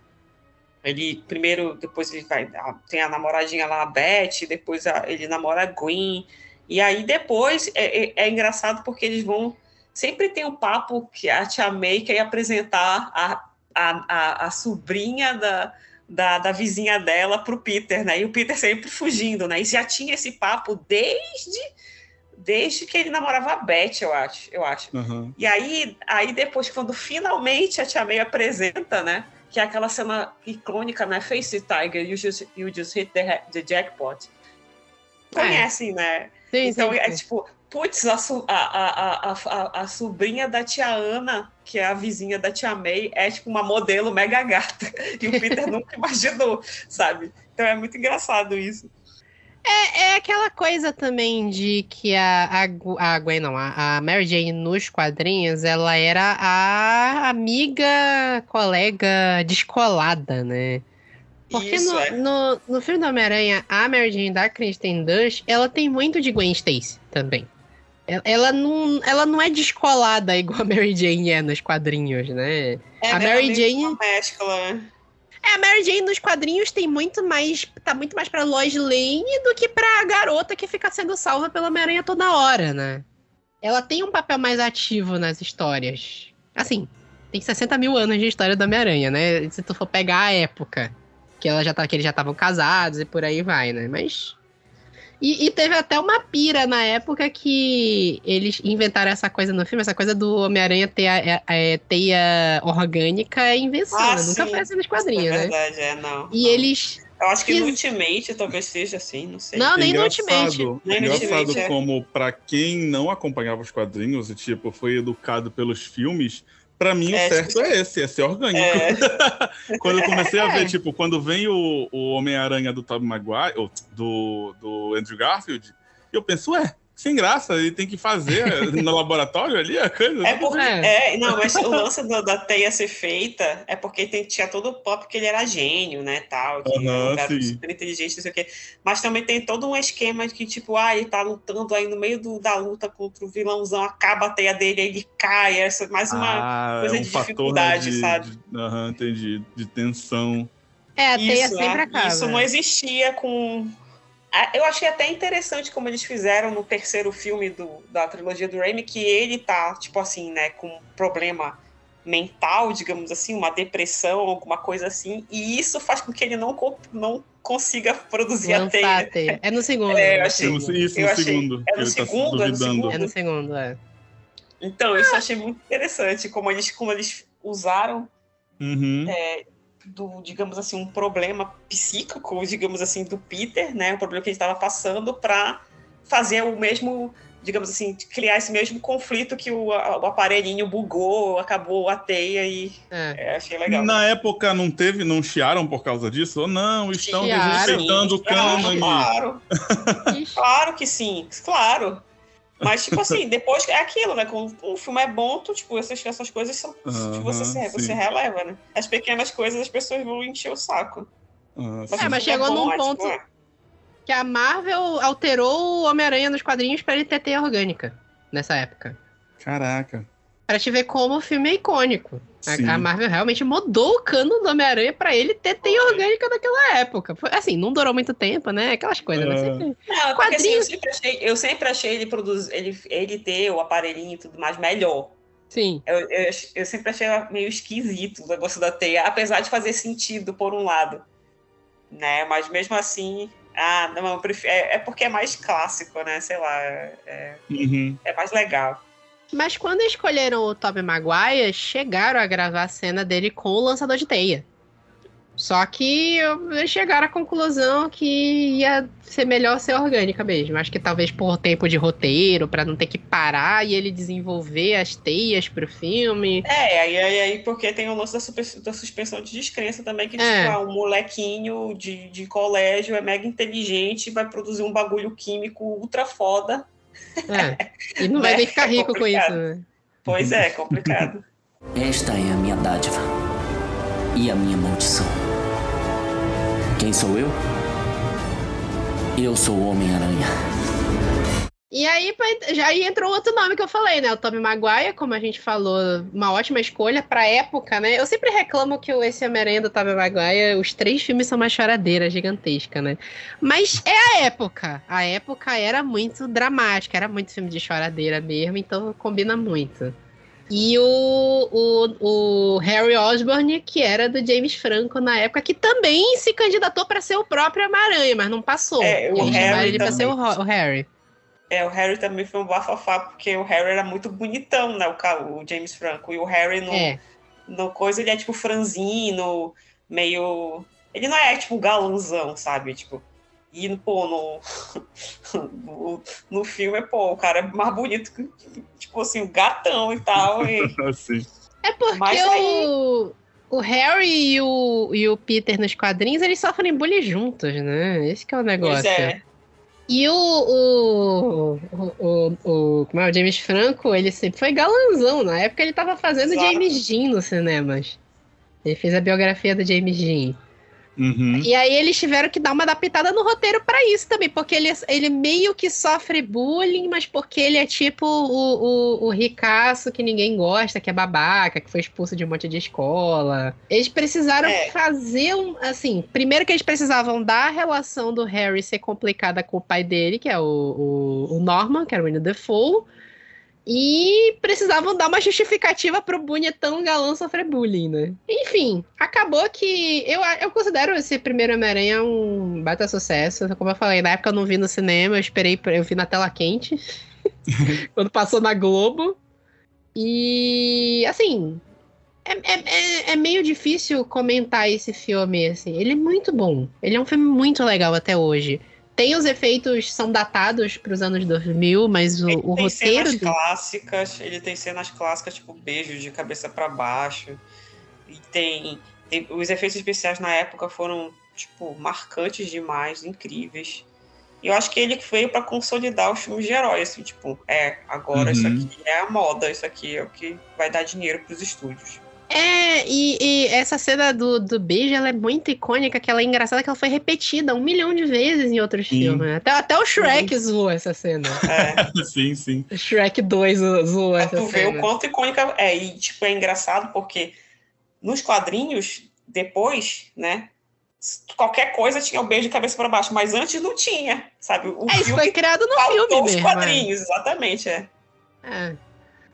ele primeiro, depois ele vai tem a namoradinha lá, a Beth, depois a, ele namora a Gwen, e aí depois é, é, é, engraçado porque eles vão sempre tem um papo que a Tia May quer apresentar a, a, a, a sobrinha da da, da vizinha dela para o Peter, né? E o Peter sempre fugindo, né? E já tinha esse papo desde desde que ele namorava a Beth, eu acho, eu acho. Uhum. E aí, aí depois quando finalmente a Tia May apresenta, né? Que é aquela cena icônica, né? Face Tiger, you just, you just hit the, the jackpot. É. Conhecem, é. né? Sim, então sim, é sim. é tipo, putz, a, a, a, a, sobrinha da tia Ana, que é a vizinha da tia May, é tipo uma modelo mega gata. E o Peter nunca imaginou, sabe? Então é muito engraçado isso. É, é aquela coisa também de que a, a, a Gwen, não, a, a Mary Jane nos quadrinhos, ela era a amiga, colega descolada, né? Porque Isso, no, é. no, no filme do Homem-Aranha, a Mary Jane da Kristen Dunst, ela tem muito de Gwen Stacy também. Ela não, ela não é descolada igual a Mary Jane é nos quadrinhos, né? É, a Mary Jane. Mescla, né? É, a Mary Jane nos quadrinhos tem muito mais. tá muito mais pra Lois Lane do que pra garota que fica sendo salva pela Homem-Aranha toda hora, né? Ela tem um papel mais ativo nas histórias. Assim, tem 60 mil anos de história da Homem-Aranha, né? Se tu for pegar a época que, ela já tá, que eles já estavam casados e por aí vai, né? Mas e, e, teve até uma pira na época que eles inventaram essa coisa no filme, essa coisa do Homem-Aranha ter a, a, é, a, é, teia orgânica é invenção. Ah, Nunca foi assim nos quadrinhos, é verdade, né? é, não. E não. eles. Eu acho que quis... no Ultimate talvez seja assim, não sei. Não, nem no Ultimate. Nem no engraçado Ultimate, é. como, para quem não acompanhava os quadrinhos e, tipo, foi educado pelos filmes, Pra mim, é, o certo é esse, é ser orgânico. É. quando eu comecei a ver, é. tipo, quando vem o, o Homem-Aranha do Tobey Maguire, ou do, do Andrew Garfield, eu penso, ué, sem graça, ele tem que fazer no laboratório ali a coisa. É porque, é. é. não, mas o lance do, da teia ser feita é porque tem, tinha todo o pop que ele era gênio, né, tal, que uhum, era super inteligente, não sei o quê. Mas também tem todo um esquema de que, tipo, ah, ele tá lutando aí no meio do, da luta contra o vilãozão, acaba a teia dele, aí ele cai, essa é mais uma ah, coisa é um de dificuldade, de, sabe? Aham, uhum, entendi. De tensão. É, a teia isso, sempre acaba. Isso não existia com eu achei até interessante como eles fizeram no terceiro filme do, da trilogia do Raimi, que ele tá, tipo assim, né, com um problema mental, digamos assim, uma depressão, alguma coisa assim, e isso faz com que ele não, não consiga produzir a teia. a teia. É no segundo. É, eu né? achei, isso no achei, segundo. É no segundo, tá é no segundo? É no segundo, é. Então, isso eu achei muito interessante, como eles, como eles usaram uhum. é, do, digamos assim, um problema psíquico, digamos assim, do Peter, né? O problema que ele estava passando para fazer o mesmo digamos assim, criar esse mesmo conflito que o, a, o aparelhinho bugou, acabou a teia e É. é, achei legal. Na época não teve, não chiaram por causa disso? Ou não, estão Chiaram. respeitando o cânone. Claro, claro que sim, claro. Mas, tipo assim, depois é aquilo, né? Quando o filme é bom, tu, tipo, essas, essas coisas são. Aham, você, você sim. releva, né? As pequenas coisas as pessoas vão encher o saco. Ah, Mas, sim. É, mas filme chegou num é ponto- tipo, é. Que a Marvel alterou o Homem-Aranha nos quadrinhos pra ele ter teia orgânica nessa época. Caraca. Pra te ver como o filme é icônico. Sim. A, a Marvel realmente mudou o cano do Homem-Aranha pra ele ter teia orgânica naquela época. Foi, assim, não durou muito tempo, né? Aquelas coisas, mas É. sempre. Não, porque assim, eu Quadrinhos- sempre achei, eu sempre achei ele produzir, ele, ele ter o aparelhinho e tudo mais melhor. Sim. Eu, eu, eu sempre achei meio esquisito o negócio da teia, apesar de fazer sentido por um lado. Né? Mas mesmo assim. Ah, não, prefiro, é, é porque é mais clássico, né? Sei lá. É, Uhum. é mais legal. Mas quando escolheram o Tobey Maguire, chegaram a gravar a cena dele com o lançador de teia. Só que chegaram à conclusão que ia ser melhor ser orgânica mesmo. Acho que talvez por tempo de roteiro, pra não ter que parar e ele desenvolver as teias pro filme. É, aí, aí, aí porque tem o lance da, super- da suspensão de descrença também, que É. tipo, ah, um molequinho de, de colégio é mega inteligente, vai produzir um bagulho químico ultra foda. É. E não vai nem ficar É rico com isso, né? Pois é, complicado. Esta é a minha dádiva e a minha maldição. Quem sou eu? Eu sou o Homem-Aranha. E aí, pra- já aí entrou outro nome que eu falei, né? O Tobey Maguire, como a gente falou, uma ótima escolha pra época, né? Eu sempre reclamo que o esse Homem-Aranha do Tobey Maguire, os três filmes são uma choradeira gigantesca, né? Mas é a época. A época era muito dramática, era muito filme de choradeira mesmo, então combina muito. E o, o, o Harry Osborn, que era do James Franco na época, que também se candidatou pra ser o próprio Homem-Aranha, mas não passou. É, o Eles Harry ele pra ser o, o Harry. É, o Harry também foi um bafafá, porque o Harry era muito bonitão, né? O, o James Franco. E o Harry no, É. no coisa, ele é tipo franzino, meio. Ele não é tipo galãozão, sabe? Tipo. E, pô, no, no, no filme, pô, o cara é mais bonito que, tipo assim, o gatão e tal. E. É porque Mas o, o Harry e o, e o Peter nos quadrinhos, eles sofrem bullying juntos, né? Esse que é o negócio. pois é. E o, o, o, o, como é, o James Franco, ele sempre foi galanzão. Na época ele tava fazendo. James Dean nos cinemas. Ele fez a biografia do James Dean. Uhum. E aí eles tiveram que dar uma adaptada no roteiro pra isso também, porque ele, ele meio que sofre bullying, mas porque ele é tipo o, o, o ricaço que ninguém gosta, que é babaca, que foi expulso de um monte de escola. Eles precisaram É. fazer um. Assim, primeiro que eles precisavam dar a relação do Harry ser complicada com o pai dele, que é o, o, o Norman, que era o Winnie Defoe. E precisavam dar uma justificativa pro bonitão galã sofrer bullying, né? Enfim, acabou que eu, eu considero esse primeiro Homem-Aranha um baita sucesso. Como eu falei, na época eu não vi no cinema, eu esperei, eu vi na tela quente, quando passou na Globo. E, assim, é, é, é- é meio difícil comentar esse filme, assim. Ele é muito bom. Ele é um filme muito legal até hoje. Tem os efeitos, são datados para os anos 2000, mas o, Ele o tem roteiro... cenas do- clássicas, ele tem cenas clássicas, tipo beijo de cabeça pra baixo. E tem, tem- Os efeitos especiais na época foram, tipo, marcantes demais, incríveis. E eu acho que ele veio pra consolidar os filmes de herói, assim, tipo, é, agora isso Uhum. aqui é a moda, isso aqui é o que vai dar dinheiro pros estúdios. É, e, e essa cena do, do beijo, ela é muito icônica, que ela é engraçada, que ela foi repetida um milhão de vezes em outros Sim. filmes. Até, até o Shrek zoou essa cena. É, sim, sim. O Shrek 2 zo- zoou pra essa tu ver o cena. quanto icônica é. E, tipo, é engraçado porque nos quadrinhos, depois, né? Qualquer coisa tinha o beijo de cabeça pra baixo, mas antes não tinha, sabe? O É, isso filme foi criado no filme os mesmo. é. quadrinhos, exatamente, é. É.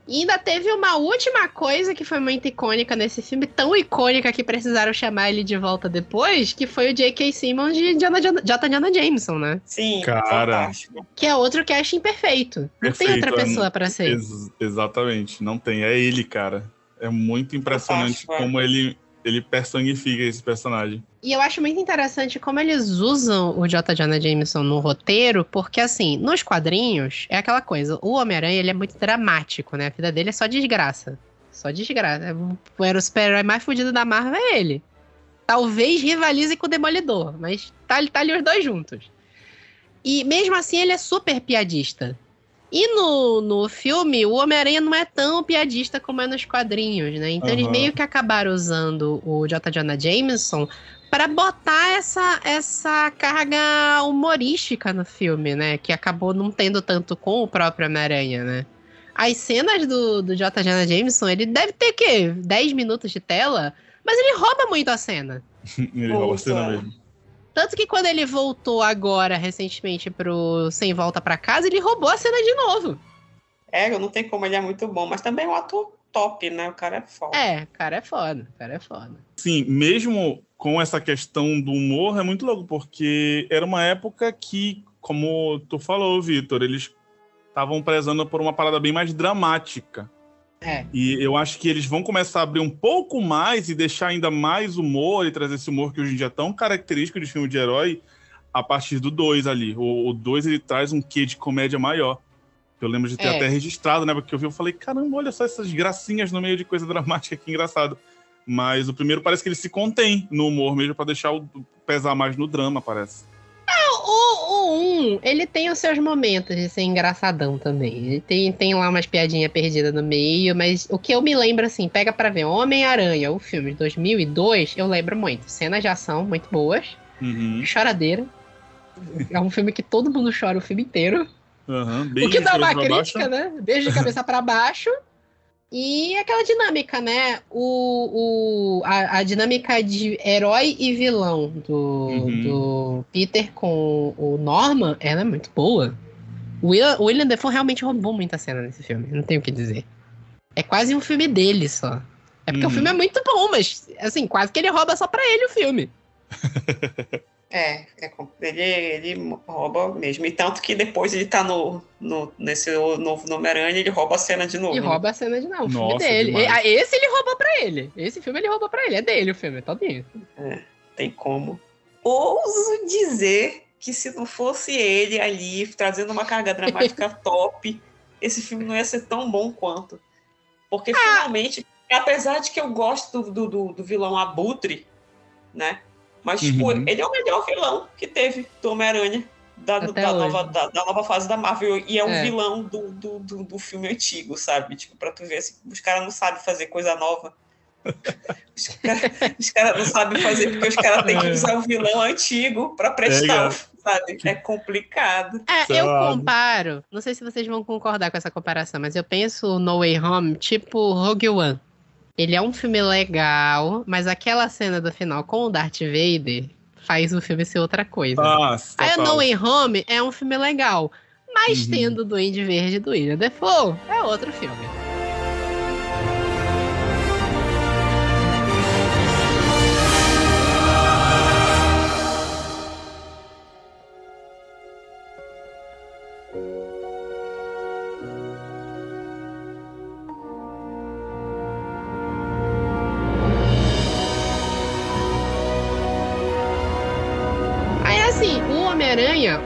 E ainda teve uma última coisa que foi muito icônica nesse filme, tão icônica que precisaram chamar ele de volta depois, que foi o J.K. Simmons de Jonah, J. Jonah Jameson, né? Sim, Cara. fantástico. Que é outro casting perfeito. Não tem Perfeito, outra é- pessoa pra ser. Ex- exatamente, não tem. É ele, cara. É muito impressionante Fantástico, é. como ele ele personifica esse personagem. E eu acho muito interessante como eles usam o J. Jonah Jameson no roteiro, porque assim, nos quadrinhos, é aquela coisa, o Homem-Aranha ele é muito dramático, né? A vida dele é só desgraça. Só desgraça. Era o super-herói mais fudido da Marvel é ele. Talvez rivalize com o Demolidor, mas tá, tá ali os dois juntos. E mesmo assim ele é super piadista. E no, no filme, o Homem-Aranha não é tão piadista como é nos quadrinhos, né? Então uhum. eles meio que acabaram usando o J. Jonah Jameson para botar essa, essa carga humorística no filme, né? Que acabou não tendo tanto com o próprio Homem-Aranha, né? As cenas do, do J. Jonah Jameson, ele deve ter, quê? 10 minutos de tela? Mas ele rouba muito a cena. ele rouba a cena mesmo. Tanto que quando ele voltou agora, recentemente, pro Sem Volta para Casa, ele roubou a cena de novo. É, não tem como, ele é muito bom, mas também é um ator top, né? O cara é foda. É, o cara é foda, o cara é foda. Sim, mesmo com essa questão do humor, é muito louco, porque era uma época que, como tu falou, Vitor, eles estavam prezando por uma parada bem mais dramática. É. E eu acho que eles vão começar a abrir um pouco mais e deixar ainda mais humor e trazer esse humor que hoje em dia é tão característico de filme de herói a partir do 2 ali. O 2 ele traz um quê de comédia maior. Eu lembro de ter é. até registrado, né? Porque eu vi, eu falei, caramba, olha só essas gracinhas no meio de coisa dramática, que engraçado. Mas o primeiro parece que ele se contém no humor mesmo para deixar o pesar mais no drama, parece. O 1, ele tem os seus momentos de ser engraçadão também. Ele tem, tem lá umas piadinhas perdidas no meio, mas o que eu me lembro, assim, pega para ver Homem-Aranha, o filme de 2002, eu lembro muito. Cenas de ação muito boas, uhum. choradeira. É um filme que todo mundo chora o filme inteiro. Uhum, o que dá uma crítica, baixo. né? Beijo de cabeça para baixo. E aquela dinâmica, né? O, o, a, a dinâmica de herói e vilão do, uhum. do Peter com o Norman, ela é muito boa. O William, o William Defoe realmente roubou muita cena nesse filme, não tenho o que dizer. É quase um filme dele só. É porque uhum. o filme é muito bom, mas, assim, quase que ele rouba só pra ele o filme. É, é ele, ele rouba mesmo. E tanto que depois ele tá no, no, nesse novo Homem-Aranha, ele rouba a cena de novo. E né? rouba a cena de novo, o filme dele. Demais. Esse ele rouba pra ele. Esse filme ele rouba pra ele, é dele o filme, é todinho. É, tem como. Ouso dizer que se não fosse ele ali, trazendo uma carga dramática top, esse filme não ia ser tão bom quanto. Porque ah. finalmente, apesar de que eu gosto do, do, do vilão Abutre, né? Mas, tipo, uhum. ele é o melhor vilão que teve do Homem-Aranha. Da, da, nova, da, da, nova fase da Marvel. E é um é. vilão do, do, do, do, filme antigo, sabe? Tipo, pra tu ver assim, os caras não sabem fazer coisa nova. Os caras cara não sabem fazer porque os caras têm que é. usar o vilão antigo para prestar, é, sabe? É complicado. É, eu comparo, não sei se vocês vão concordar com essa comparação, mas eu penso No Way Home tipo Rogue One. Ele é um filme legal, mas aquela cena do final com o Darth Vader faz o filme ser outra coisa. Nossa, Aí o No Way Home é um filme legal, mas uhum. tendo o Duende Verde do William Defoe, é outro filme.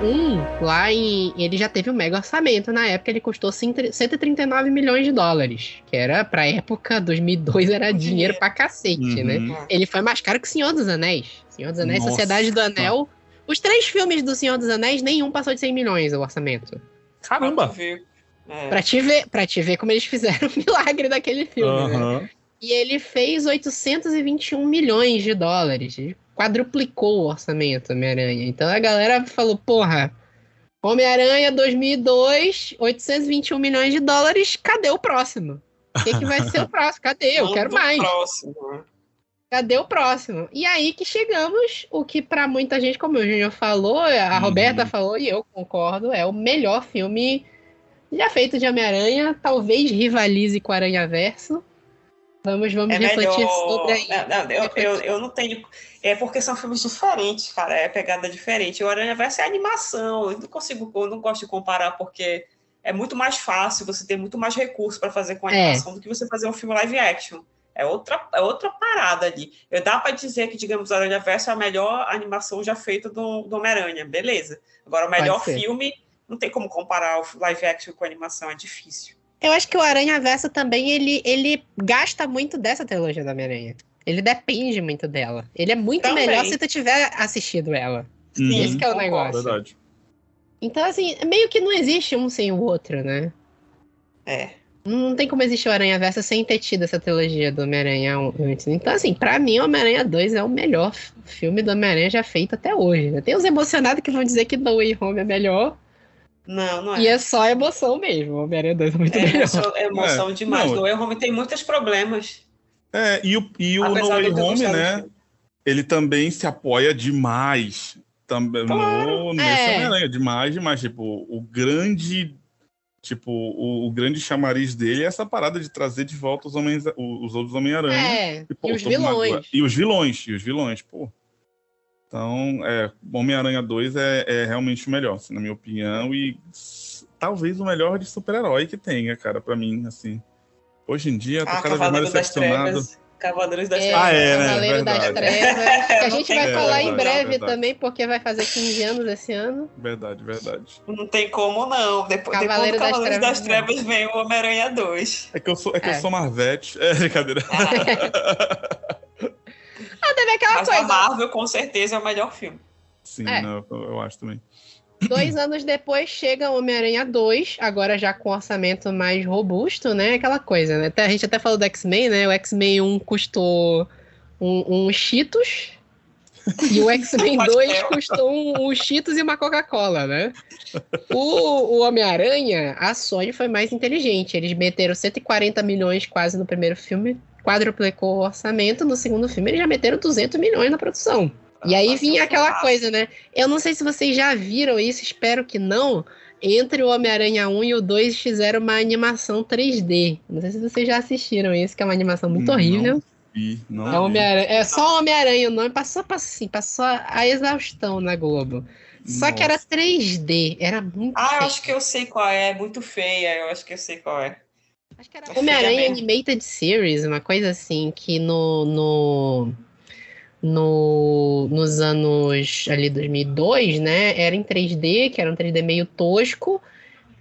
1, lá em. Ele já teve um mega orçamento. Na época ele custou 139 milhões de dólares. Que era, pra época, 2002 era dinheiro pra cacete, né? uhum. né? Ele foi mais caro que Senhor dos Anéis. Senhor dos Anéis, Nossa. Sociedade do Anel. Os três filmes do Senhor dos Anéis, nenhum passou de 100 milhões o orçamento. Caramba! É. Pra, te ver, pra te ver como eles fizeram o milagre daquele filme, uhum. né? E ele fez 821 milhões de dólares quadruplicou o orçamento Homem-Aranha. Então a galera falou, porra, Homem-Aranha 2002, 821 milhões de dólares, cadê o próximo? O que, que vai ser o próximo? Cadê? Eu quero mais. Próximo. Né? Cadê o próximo? E aí que chegamos, o que para muita gente, como o Júnior falou, a Roberta uhum. falou e eu concordo, é o melhor filme já feito de Homem-Aranha, talvez rivalize com o Aranha Verso. Vamos, vamos é refletir melhor... sobre aí. Não, não, eu, eu, eu, não tenho. É porque são filmes diferentes, cara. É pegada diferente. O Aranha Verso é animação. Eu não consigo, eu não gosto de comparar porque é muito mais fácil, você tem muito mais recurso para fazer com é. animação é. do que você fazer um filme live action. É outra, é outra parada ali. Eu dá para dizer que, digamos, Aranha Verso é a melhor animação já feita do, do Homem-Aranha, beleza. Agora, o melhor filme, não tem como comparar o live action com a animação, é difícil. Eu acho que o Aranha Verso também, ele, ele gasta muito dessa trilogia da Homem-Aranha. Ele depende muito dela. Ele é muito também. melhor se tu tiver assistido ela. Sim, Esse é o negócio. Verdade. Então, assim, meio que não existe um sem o outro, né? É. Não tem como existir o Aranha Versa sem ter tido essa trilogia do Homem-Aranha antes. Então, assim, pra mim, o Homem-Aranha 2 é o melhor filme do Homem-Aranha já feito até hoje. Né? Tem os emocionados que vão dizer que No Way Home é melhor. Não, não é. E é só emoção mesmo. O Homem-Aranha 2 é muito é melhor. Emoção, é emoção é, demais. Não, no Way Home tem muitos problemas. É, e o, e o No Way Home, né? Ele também se apoia demais também claro. no, nesse é. Homem-Aranha. Demais, demais. Tipo, o grande Tipo, o, o, grande chamariz dele é essa parada de trazer de volta os, homens, os outros Homem-Aranha. É, e, pô, e os vilões. E os vilões, e os vilões, pô. Então, é, Homem-Aranha 2 é, é realmente o melhor, assim, na minha opinião, e talvez o melhor de super-herói que tenha, cara, para mim, assim. Hoje em dia, tô ah, cada vez mais decepcionado. Cavaleiros das é, Trevas. Ah, é, né? Cavaleiro das Trevas. Que a gente vai falar em breve também, porque vai fazer 15 anos esse ano. Verdade, verdade. Não tem como não. Depois, Cavaleiro depois do Cavaleiros das Trevas, das Trevas vem o Homem-Aranha 2. É que eu sou, é que é. eu sou Marvete. É, brincadeira. Ah. ah, teve aquela Mas coisa. a Marvel, com certeza, é o melhor filme. Sim, é. não, eu acho também. Dois anos depois chega o Homem-Aranha 2, agora já com orçamento mais robusto, né? Aquela coisa, né? A gente até falou do X-Men, né? O X-Men 1 custou um, um Cheetos e o X-Men 2 custou um, um Cheetos e uma Coca-Cola, né? O, o Homem-Aranha, a Sony foi mais inteligente. Eles meteram 140 milhões quase no primeiro filme, quadruplicou o orçamento. No segundo filme, eles já meteram 200 milhões na produção. E aí vinha aquela coisa, né? Eu não sei se vocês já viram isso, espero que não. Entre o Homem-Aranha 1 e o 2 fizeram uma animação 3D. Não sei se vocês já assistiram isso, que é uma animação muito não horrível. Vi, não é, é só Homem-Aranha o nome, passou, passou, assim, passou a exaustão na Globo. Só Nossa. que era 3D, era muito Ah, feio. eu acho que eu sei qual é, é muito feia, eu acho que eu sei qual é. Acho que era é Homem-Aranha Animated Series, uma coisa assim, que no, no no, nos anos ali 2002, né? Era em 3D, que era um 3D meio tosco,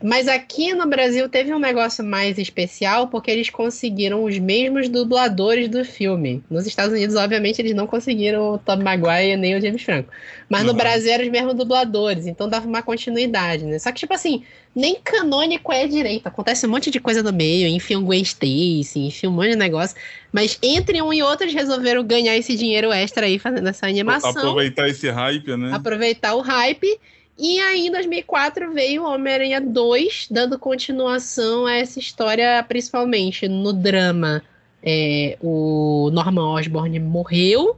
mas aqui no Brasil teve um negócio mais especial porque eles conseguiram os mesmos dubladores do filme. Nos Estados Unidos, obviamente, eles não conseguiram o Tom Maguire nem o James Franco. Mas uhum. no Brasil eram os mesmos dubladores, então dava uma continuidade, né? Só que, tipo assim, nem canônico é direito. Acontece um monte de coisa no meio, enfim, um Gwen Stacy, enfim, um monte de negócio. Mas entre um e outro, eles resolveram ganhar esse dinheiro extra aí fazendo essa animação. Aproveitar esse hype, né? Aproveitar o hype. E aí, em 2004, veio Homem-Aranha 2, dando continuação a essa história, principalmente no drama. É, o Norman Osborn morreu,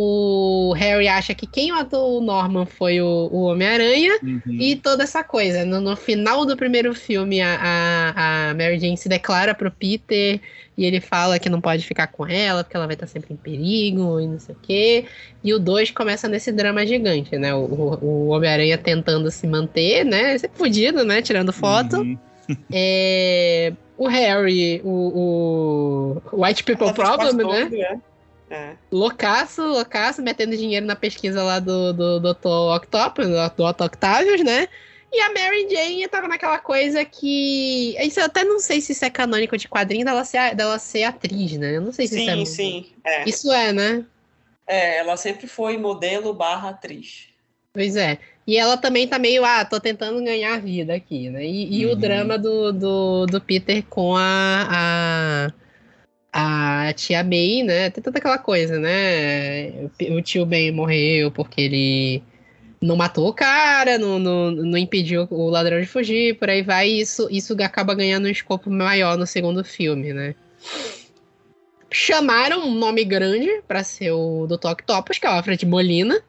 o Harry acha que quem matou o Norman foi o, o Homem-Aranha uhum. e toda essa coisa. No, no, final do primeiro filme, a, a, a, Mary Jane se declara pro Peter e ele fala que não pode ficar com ela porque ela vai estar sempre em perigo e não sei o quê. E o 2 começa nesse drama gigante, né? O, o, o Homem-Aranha tentando se manter, né? Sempre fudido, né? Tirando foto. Uhum. É, o Harry, o, o White People Problem, né? né? É. Loucaço, loucaço, metendo dinheiro na pesquisa lá do, do, do Dr. Octopus, do Otto Octavius, né? E a Mary Jane tava naquela coisa que. Isso eu até não sei se isso é canônico de quadrinho dela ser, dela ser atriz, né? Eu não sei se sim, isso é. Sim, sim. É. Isso é, né? É, ela sempre foi modelo barra atriz. Pois é. E ela também tá meio, ah, tô tentando ganhar vida aqui, né? E, e uhum. o drama do, do, do Peter com a, a a tia May, né? Tem toda aquela coisa, né? O tio Ben morreu porque ele não matou o cara, não, não, não impediu o ladrão de fugir, por aí vai, e isso, isso acaba ganhando um escopo maior no segundo filme, né? Chamaram um nome grande para ser o do Tok Topos, que é o Alfred Molina.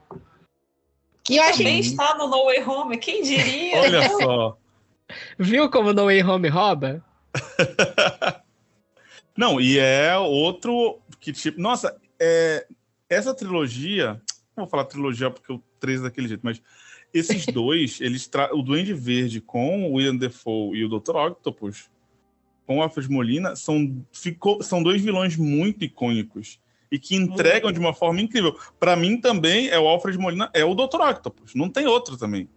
Que eu também achei... está no No Way Home, quem diria? Olha só. Viu como No Way Home rouba? Não, e é outro que tipo. Nossa, é, essa trilogia. Não vou falar trilogia porque o 3 é daquele jeito, mas esses dois, eles tra... o Duende Verde com o William Defoe e o Dr. Octopus. com o Alfred Molina são, ficou, são dois vilões muito icônicos e que entregam de uma forma incrível. Para mim também é o Alfred Molina, é o Dr. Octopus, não tem outro também.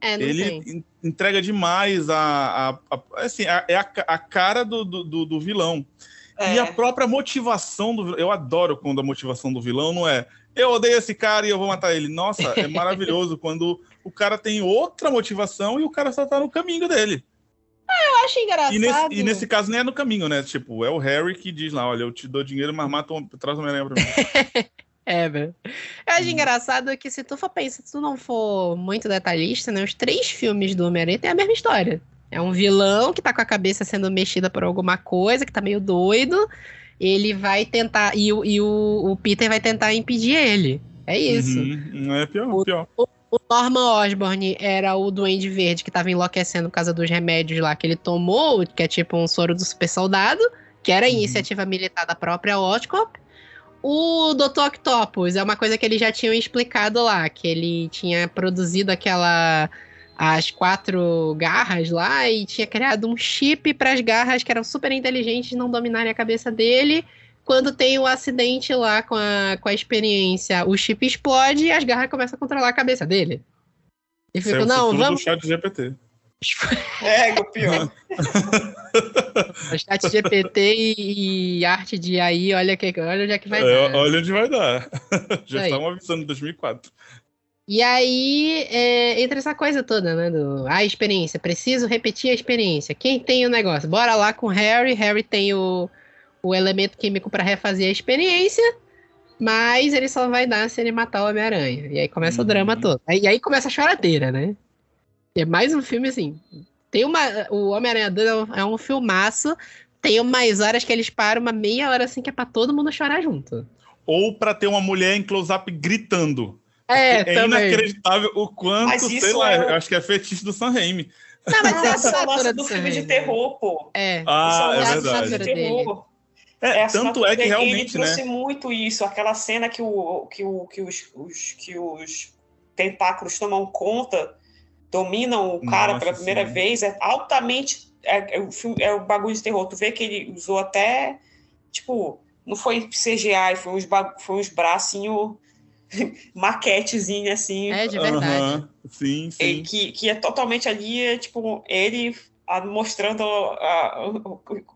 É, Ele tem. entrega demais a, a, a- assim, é a, a cara do, do- do vilão. É. E a própria motivação do. Eu adoro quando a motivação do vilão não é eu odeio esse cara e eu vou matar ele. Nossa, é maravilhoso quando o cara tem outra motivação e o cara só tá no caminho dele. Eu acho engraçado. E nesse, e nesse caso nem é no caminho, né? Tipo, é o Harry que diz lá: olha, eu te dou dinheiro, mas mata um, traz uma Homem-Aranha pra mim. É, velho. Eu acho Hum. engraçado que se tu for pensar, se tu não for muito detalhista, né? Os três filmes do Homem-Aranha têm a mesma história. É um vilão que tá com a cabeça sendo mexida por alguma coisa, que tá meio doido. Ele vai tentar. E, o, e o, o Peter vai tentar impedir ele. É isso. Uhum, Não é pior, O- pior. O Norman Osborn era o Duende Verde que tava enlouquecendo por causa dos remédios lá que ele tomou, que é tipo um soro do super soldado, que era Uhum. iniciativa militar da própria Oscorp. O Dr. Octopus é uma coisa que eles já tinham explicado lá, que ele tinha produzido aquela as quatro garras lá e tinha criado um chip para as garras que eram super inteligentes não dominarem a cabeça dele. Quando tem o acidente lá com a, com a experiência, o chip explode e as garras começam a controlar a cabeça dele. E Isso é não, vamos. do chat GPT. É, o pior. O chat GPT e, e arte de AI, olha, que, olha onde é que vai É, dar. olha onde vai dar. Já estavam avisando em 2004. E aí, é, entra essa coisa toda, né? Do, a experiência, preciso repetir a experiência. Quem tem o negócio? Bora lá com o Harry. Harry tem o, o elemento químico para refazer a experiência, mas ele só vai dar se ele matar o Homem-Aranha. E aí começa o Uhum. drama todo. Aí, e aí começa a choradeira, né? É mais um filme assim. Tem uma. O Homem-Aranha 2 é um, é um filmaço. Tem umas horas que eles param uma meia hora assim que é pra todo mundo chorar junto. Ou pra ter uma mulher em close-up gritando. É, É também. inacreditável o quanto, Mas sei lá, é- eu acho que é fetiche do Sam Raimi. Não, mas é a esse é o lance assinatura do filme de terror, pô. É. Ah, é o verdade. filme de dele. terror. É, É, tanto é que dele, realmente, ele trouxe né? muito isso, aquela cena que, o, que, o, que, os, os- que os tentáculos tomam conta, dominam o cara Nossa, pela primeira sim. vez, é altamente. É, é o filme, é o bagulho de terror. Tu vê que ele usou até. Tipo, não foi CGI, foi uns, foi uns bracinhos maquetezinho assim. É, de verdade. Sim, sim. que, que é totalmente ali, é, tipo, ele mostrando a,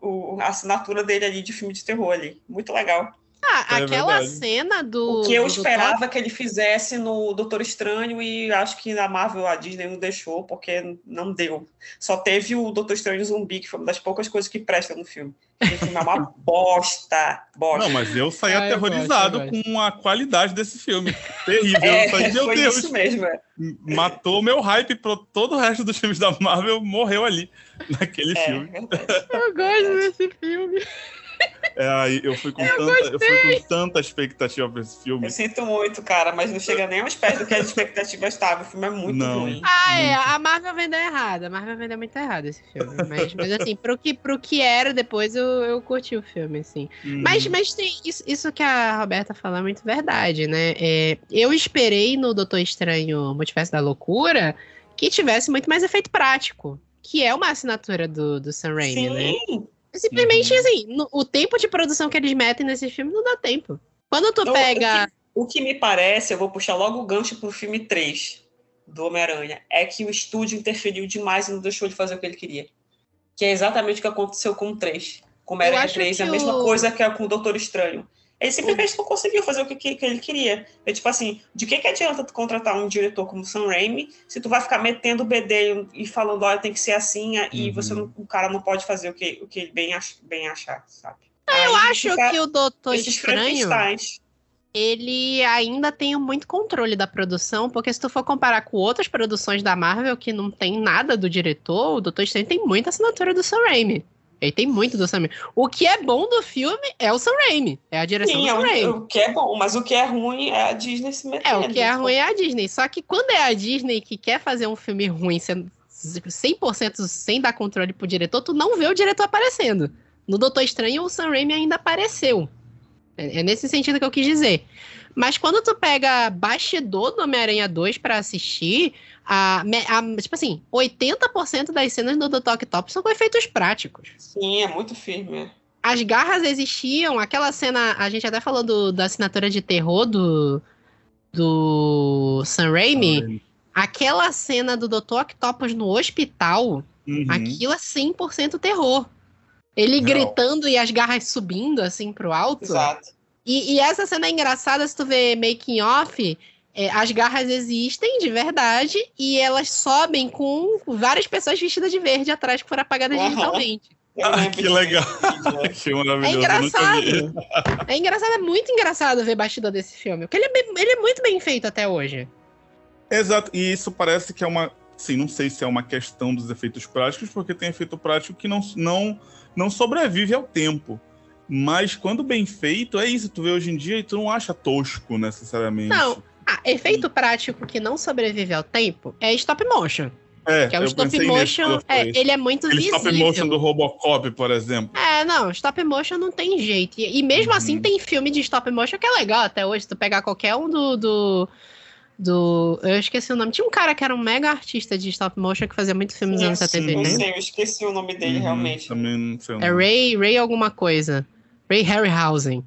o- a assinatura dele ali de filme de terror ali. Muito legal. Ah, É aquela verdade. cena do. O que eu esperava que ele fizesse no Doutor Estranho e acho que na Marvel a Disney não deixou, porque não deu. Só teve o Doutor Estranho zumbi, que foi uma das poucas coisas que presta no filme. O filme é uma bosta, bosta. Não, mas eu saí Ah, eu aterrorizado gosto, eu com a qualidade desse filme. Terrível. É, eu saí, meu foi Deus, isso mesmo. é. matou meu hype pro todo o resto dos filmes da Marvel, morreu ali, naquele É, filme. verdade. Eu gosto desse filme. É, eu fui com, tanta, eu fui com tanta expectativa pra esse filme. Eu sinto muito, cara, mas não chega nem aos pés do que as expectativas estavam. O filme é muito Não. ruim. Ah, é. A Marvel vendeu errado. A Marvel vendeu muito errado esse filme. Mas, mas assim, pro que, pro que era, depois eu, eu curti o filme, assim. Hum, Mas, mas tem isso, isso que a Roberta falou é muito verdade, né? É, eu esperei no Doutor Estranho Multiverso da Loucura que tivesse muito mais efeito prático. Que é uma assinatura do, do Sam Raimi, né? Sim, Simplesmente Uhum. assim, no- o tempo de produção que eles metem nesse filme não dá tempo. Quando tu Não, pega. O que me parece, eu vou puxar logo o gancho pro filme 3 do Homem-Aranha, é que o estúdio interferiu demais e não deixou ele fazer o que ele queria. Que é exatamente o que aconteceu com o 3. Com o Homem-Aranha acho 3, é a que mesma o- coisa que é com o Doutor Estranho. Ele simplesmente não conseguiu fazer o que, que- que ele queria. É tipo assim, de que, que adianta tu contratar um diretor como o Sam Raimi se tu vai ficar metendo o bedelho e falando, olha, tem que ser assim, e Uhum. você não- o cara não pode fazer o que, o que ele bem, ach- bem achar, sabe? Eu Aí acho fica que o Doutor Estranho. Ele ainda tem muito controle da produção, porque se tu for comparar com outras produções da Marvel que não tem nada do diretor, o Doutor Estranho tem muita assinatura do Sam Raimi. Ele tem muito do Sam Raimi. O que é bom do filme é o Sam Raimi, é a direção Sim, do é Sam o, Raimi. o que é bom, mas o que é ruim é a Disney se metendo. É, o que é ruim é a Disney. Só que quando é a Disney que quer fazer um filme ruim sendo 100% sem dar controle pro diretor, tu não vê o diretor aparecendo. No Doutor Estranho, o Sam Raimi ainda apareceu. É, é nesse sentido que eu quis dizer. Mas quando tu pega bastidor do Homem-Aranha 2 pra assistir, a, a, tipo assim, 80% das cenas do Dr. Octopus são com efeitos práticos. Sim, é muito firme. As garras existiam, aquela cena, a gente até falou do, da assinatura de terror do, do Sam Raimi. Aquela cena do Dr. Octopus no hospital, uhum. aquilo é 100% terror. Ele Real. gritando e as garras subindo assim pro alto. Exato. E, e, essa cena é engraçada se tu vê making off. É, as garras existem de verdade e elas sobem com várias pessoas vestidas de verde atrás que foram apagadas uhum. digitalmente. Ah, que legal. que maravilhoso. É engraçado. É engraçado, é muito engraçado ver bastidor desse filme. Porque ele é, bem, ele é muito bem feito até hoje. Exato. E isso parece que é uma. Sim, não sei se é uma questão dos efeitos práticos, porque tem efeito prático que não, não, não sobrevive ao tempo. Mas quando bem feito, é isso. Tu vê hoje em dia e tu não acha tosco necessariamente. Não. Ah, efeito prático que não sobrevive ao tempo é stop motion. É, que é o stop motion, é, ele é muito Aquele visível. stop motion do Robocop, por exemplo. É, não, stop motion não tem jeito. E, e mesmo uhum. assim tem filme de stop motion que é legal até hoje. Se tu pegar qualquer um do, do, do, Eu esqueci o nome. Tinha um cara que era um mega artista de stop motion que fazia muito filmes nos anos 70 e 80. Eu sei, eu esqueci o nome dele, uhum, realmente. Também não sei o é nome. É Ray, Ray alguma coisa. Ray Harryhausen.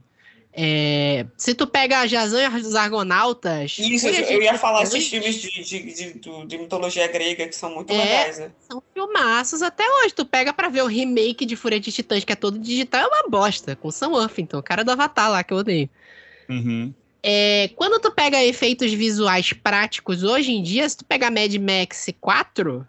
É, se tu pega a Jazan e os Argonautas. Isso, eu ia falar esses filmes de, de, de, de, mitologia grega que são muito é, legais, né? São filmaços até hoje. Tu pega pra ver o remake de Fúria de Titãs, que é todo digital, é uma bosta, com Sam Worthington, o cara do Avatar lá, que eu odeio. Uhum. É, quando tu pega efeitos visuais práticos hoje em dia, se tu pegar Mad Max 4,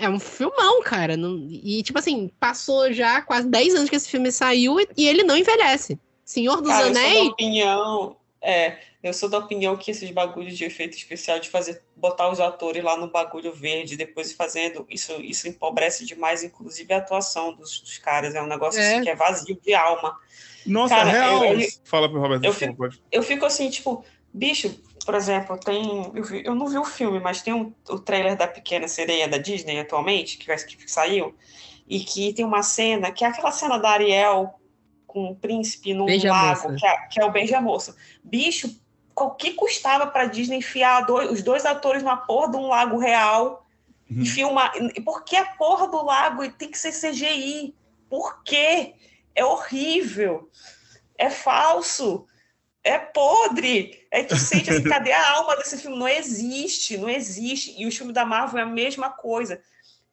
é um filmão, cara. Não, e, tipo assim, passou já quase 10 anos que esse filme saiu e, e ele não envelhece. Senhor dos Cara, Anéis. Eu sou da opinião, é, eu sou da opinião que esses bagulhos de efeito especial, de fazer, botar os atores lá no bagulho verde, depois fazendo, isso, isso empobrece demais, inclusive a atuação dos, dos caras. É um negócio é. Assim, que é vazio de alma. Nossa, Cara, real. Eu, eu, Fala pro Roberto. Eu fico, eu fico assim, tipo, bicho, por exemplo, tem. Eu, vi, eu não vi o filme, mas tem um, o trailer da Pequena Sereia da Disney atualmente, que, que saiu, e que tem uma cena, que é aquela cena da Ariel com um príncipe num Beija lago, que é, que é, o Beija Moça. Bicho, o que custava para Disney enfiar dois, os dois atores na porra de um lago real uhum. e filmar? Por que a porra do lago tem que ser CGI? Por quê? É horrível. É falso. É podre. É que sente assim, cadê a alma desse filme? Não existe, não existe. E o filme da Marvel é a mesma coisa.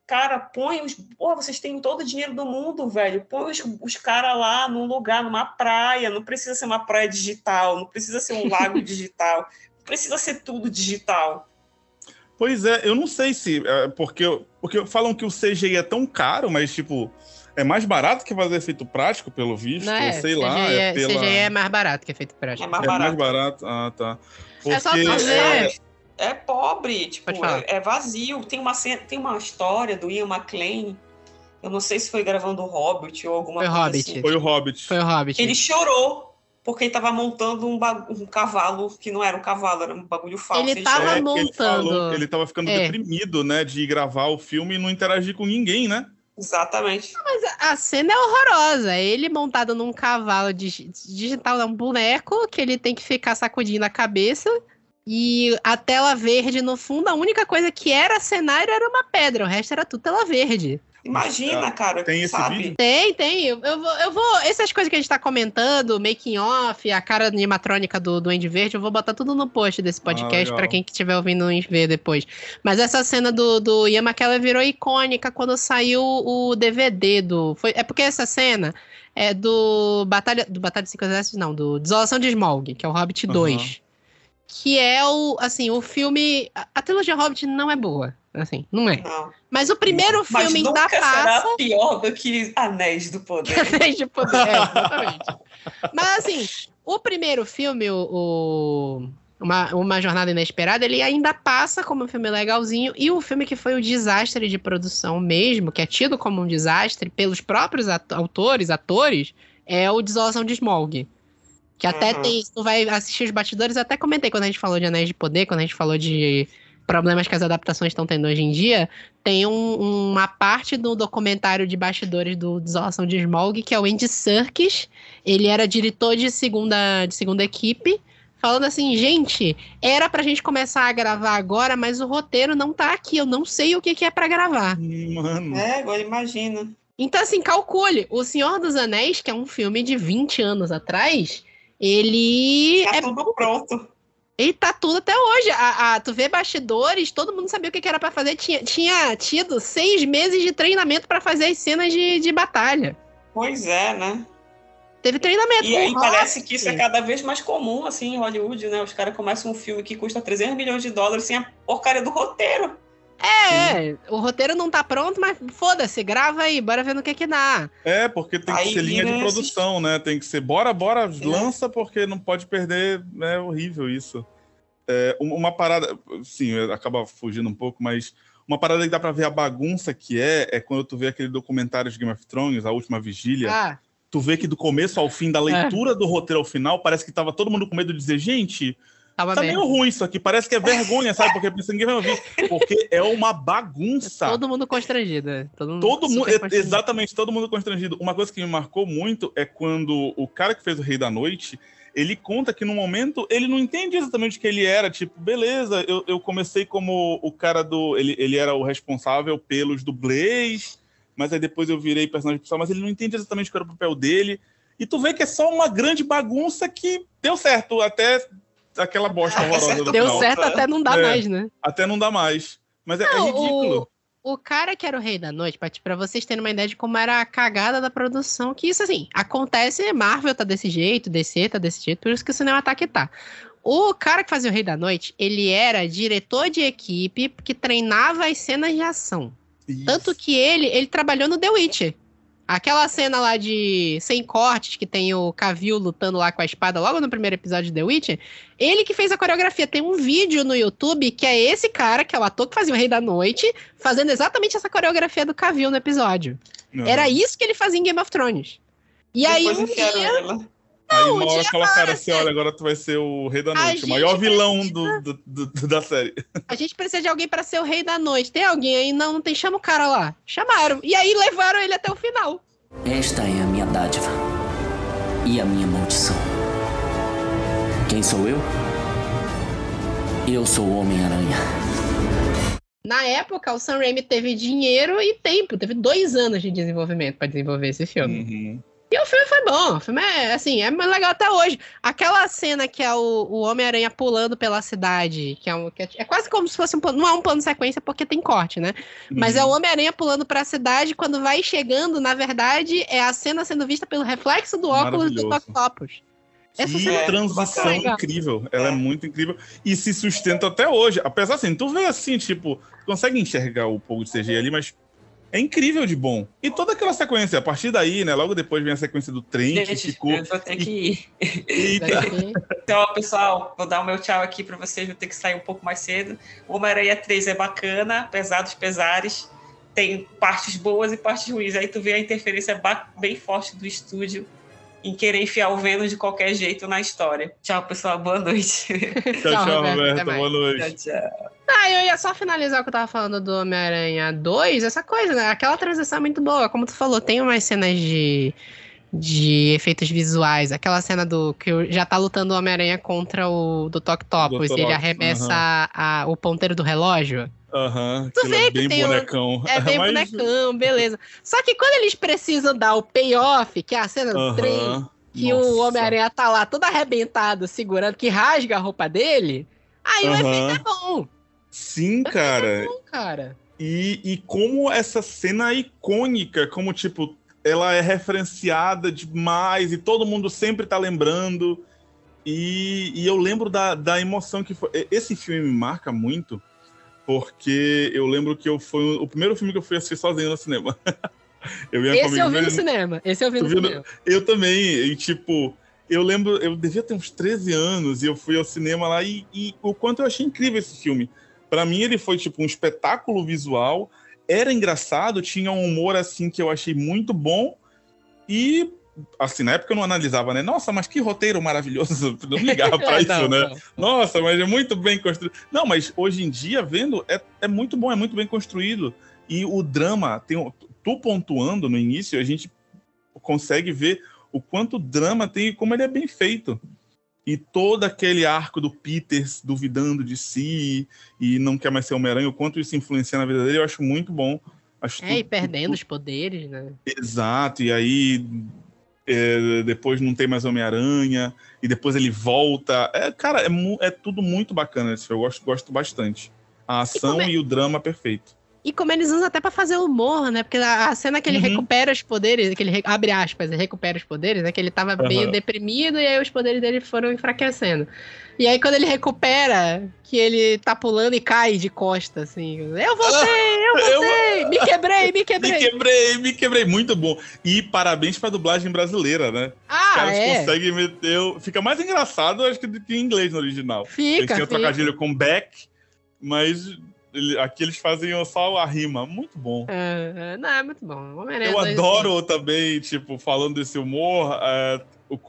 Cara, põe os. Pô, vocês têm todo o dinheiro do mundo, velho. Põe os, os caras lá num lugar, numa praia. Não precisa ser uma praia digital, não precisa ser um lago digital. Não precisa ser tudo digital. Pois é, eu não sei se. É, porque, porque falam que o CGI é tão caro, mas, tipo, é mais barato que fazer efeito prático, pelo visto. Não é, sei CGI lá. É, é pela... CGI é mais barato que efeito prático. É mais barato. É mais barato. Ah, tá. Porque, é só fazer. É, é pobre, tipo, é, é, vazio. Tem uma, tem uma história do Ian McLean. Eu não sei se foi gravando o Hobbit ou alguma foi coisa Hobbit. assim. Foi o Hobbit. Foi o Hobbit. Ele chorou porque ele tava montando um, um, cavalo que não era um cavalo, era um bagulho falso. Ele, ele tava montando. Ele, falou, ele tava ficando é. deprimido, né, de gravar o filme e não interagir com ninguém, né? Exatamente. Mas a cena é horrorosa. Ele montado num cavalo digital, é um boneco que ele tem que ficar sacudindo a cabeça e a tela verde no fundo, a única coisa que era cenário era uma pedra, o resto era tudo tela verde. Imagina, cara. Tem esse sabe? vídeo? Tem, tem. Eu, eu, vou, eu vou. Essas coisas que a gente tá comentando, making off, a cara animatrônica do Duende Verde, eu vou botar tudo no post desse ah, podcast ah, para quem estiver ouvindo ver depois. Mas essa cena do, do Ian McKellen virou icônica quando saiu o DVD do. Foi, é porque essa cena é do Batalha. Do Batalha de Cinco Exércitos, não, do Desolação de Smog, que é o Hobbit uhum. 2 que é o, assim, o filme... A, trilogia Hobbit não é boa, assim, não é. Não. Mas o primeiro não. filme nunca passa... será pior do que Anéis do Poder. Anéis do Poder, é, exatamente. Mas, assim, o primeiro filme, o... o... Uma, uma Jornada Inesperada, ele ainda passa como um filme legalzinho, e o filme que foi o desastre de produção mesmo, que é tido como um desastre pelos próprios autores, atores, é o Desolação de Smog. Que até uhum. tem, tu vai assistir os batidores, eu até comentei quando a gente falou de Anéis de Poder, quando a gente falou de problemas que as adaptações estão tendo hoje em dia, tem um, uma parte do documentário de bastidores do Desolação de Smog, que é o Andy Serkis. Ele era diretor de segunda, de segunda equipe falando assim, gente, era pra gente começar a gravar agora, mas o roteiro não tá aqui, eu não sei o que, que é para gravar. Mano. É, agora imagina. Então, assim, calcule, O Senhor dos Anéis, que é um filme de 20 anos atrás, ele Tá é tudo pronto. Ele tá tudo até hoje. A, a- tu vê bastidores, todo mundo sabia o que, que era pra fazer. Tinha, tinha tido seis meses de treinamento pra fazer as cenas de, de batalha. Pois é, né? Teve treinamento. E aí rock. parece que isso é cada vez mais comum, assim, em Hollywood, né? Os caras começam um filme que custa 300 milhões de dólares sem a porcaria do roteiro. É, o roteiro não tá pronto, mas foda-se, grava aí, bora ver no que que dá. É, porque tem que Aí ser linha de produção, né? Tem que ser bora, bora, lança, porque não pode perder. É horrível isso. É, um- uma parada, sim, acaba fugindo um pouco, mas uma parada que dá pra ver a bagunça que é, é quando tu vê aquele documentário de Game of Thrones, A Última Vigília. Ah, Tu vê que do começo ao fim, da leitura do roteiro ao final, parece que tava todo mundo com medo de dizer, gente, tava tá meio ruim isso aqui, parece que é vergonha, sabe? Porque ninguém vai ouvir. Porque é uma bagunça. Todo mundo constrangido. é. Todo mundo, Todo mundo, exatamente, todo mundo constrangido. Uma coisa que me marcou muito é quando o cara que fez o Rei da Noite, ele conta que no momento ele não entende exatamente o que ele era. Tipo, beleza, eu, eu comecei como o cara do. Ele, ele era o responsável pelos dublês, mas aí depois eu virei personagem principal, mas ele não entende exatamente qual era o papel dele. E tu vê que é só uma grande bagunça que deu certo, até aquela bosta horrorosa do Deu final. certo até não dá É. mais, né? Até não dá mais. Mas é, é Não, ridículo. O cara que era o rei da noite, pra, pra vocês terem uma ideia de como era a cagada da produção, que isso assim, acontece, Marvel tá desse jeito, DC tá desse jeito, por isso que o cinema tá que tá. O cara que fazia o Rei da Noite, ele era diretor de equipe que treinava as cenas de ação. Tanto que ele, ele trabalhou no The Witcher. Aquela cena lá de sem cortes, que tem o Cavill lutando lá com a espada logo no primeiro episódio de The Witcher, ele que fez a coreografia. Tem um vídeo no YouTube que é esse cara, que é o ator que fazia o Rei da Noite, fazendo exatamente essa coreografia do Cavill no episódio. Uhum. Era isso que ele fazia em Game of Thrones. E aí Depois um enfiaram dia, lá. Aí uma o hora dia fala, cara, assim, olha, agora tu vai ser o rei da noite, o maior vilão precisa- do, do- do- da série. a gente precisa de alguém pra ser o Rei da Noite. Tem alguém aí? Não, não tem. Chama o cara lá. Chamaram. E aí levaram ele até o final. Esta é a minha dádiva e a minha maldição. Quem sou eu? Eu sou o Homem-Aranha. Na época, o Sam Raimi teve dinheiro e tempo. Teve dois anos de desenvolvimento pra desenvolver esse filme. Uhum. E o filme foi bom. O filme é, assim, é mais legal até hoje. Aquela cena que é o, o Homem-Aranha pulando pela cidade, que é, um, que é, é quase como se fosse um plano. Não é um plano de sequência porque tem corte, né? Mas é o Homem-Aranha pulando pra cidade. Quando vai chegando, na verdade, é a cena sendo vista pelo reflexo do óculos do. Octopus. Essa Que cena é transição bacana. incrível. Ela é. É. muito incrível. E se sustenta até hoje. Apesar assim, tu vê assim, tipo, tu consegue enxergar o pouco de CGI ali, mas é incrível de bom. E toda aquela sequência, a partir daí, né? Logo depois vem a sequência do trem, que Gente, ficou. eu vou ter que ir. Eita. Então, pessoal, vou dar o meu tchau aqui para vocês, vou ter que sair um pouco mais cedo. O Homem-Aranha 3 é bacana, apesar dos pesares. Tem partes boas e partes ruins. Aí tu vê a interferência bem forte do estúdio em querer enfiar o Venom de qualquer jeito na história. Tchau, pessoal. Boa noite. Tchau, tchau, Roberto, Roberto. Boa noite. tchau, tchau. Ah, eu ia só finalizar o que eu tava falando do Homem-Aranha 2, essa coisa, né? Aquela transição é muito boa. Como tu falou, tem umas cenas de, de efeitos visuais. Aquela cena do que já tá lutando o Homem-Aranha contra o do Tok Topos e ele arremessa aham. a- o ponteiro do relógio. Aham. Tu aquilo vê é que tem o- bonecão. É bem Mas- bonecão, beleza. Só que quando eles precisam dar o payoff, que é a cena do trem, Aham. que Nossa. o Homem-Aranha tá lá todo arrebentado, segurando, que rasga a roupa dele, aí o Aham. efeito é bom. Sim, cara. É bom, cara. E, e como essa cena é icônica, como, tipo, ela é referenciada demais e todo mundo sempre tá lembrando. E, e eu lembro da, da emoção que foi. Esse filme me marca muito, porque eu lembro que eu foi o primeiro filme que eu fui assistir sozinho no cinema. eu ia Esse eu vi no cinema. Esse eu vi no cinema. Eu também, e tipo, eu lembro, eu devia ter uns 13 anos e eu fui ao cinema lá e, e o quanto eu achei incrível esse filme. Pra mim ele foi tipo um espetáculo visual, era engraçado, tinha um humor assim que eu achei muito bom e assim, na época eu não analisava, né? Nossa, mas que roteiro maravilhoso, não ligava pra É, isso, não, né? não. Nossa, mas é muito bem construído. Não, mas hoje em dia, vendo, é, é muito bom, é muito bem construído. E o drama, tem, tu pontuando no início, a gente consegue ver o quanto drama tem e como ele é bem feito. e todo aquele arco do Peter duvidando de si e não quer mais ser Homem-Aranha, o quanto isso influencia na vida dele, eu acho muito bom. Acho é, tudo, e perdendo tudo... os poderes, né? Exato, e aí é, depois não tem mais Homem-Aranha, e depois ele volta. É, cara, é, é tudo muito bacana esse filme, eu gosto, gosto bastante. A ação e, é... e o drama perfeito. E como eles usam até pra fazer humor, né? Porque a cena que ele uhum. recupera os poderes, que ele abre aspas, ele recupera os poderes, né? Que ele tava uhum. meio deprimido e aí os poderes dele foram enfraquecendo. E aí quando ele recupera, que ele tá pulando e cai de costa, assim. Eu voltei, eu voltei! Eu... Me quebrei, me quebrei! Me quebrei, me quebrei. Muito bom. E parabéns pra dublagem brasileira, né? Ah, Os caras é? conseguem meter... Fica mais engraçado, acho que, do que em inglês no original. Fica, Eles têm o trocadilho com back, mas aqui eles fazem só a rima. Muito bom. É, é não, é muito bom. Eu adoro também, tipo, falando desse humor, é, o,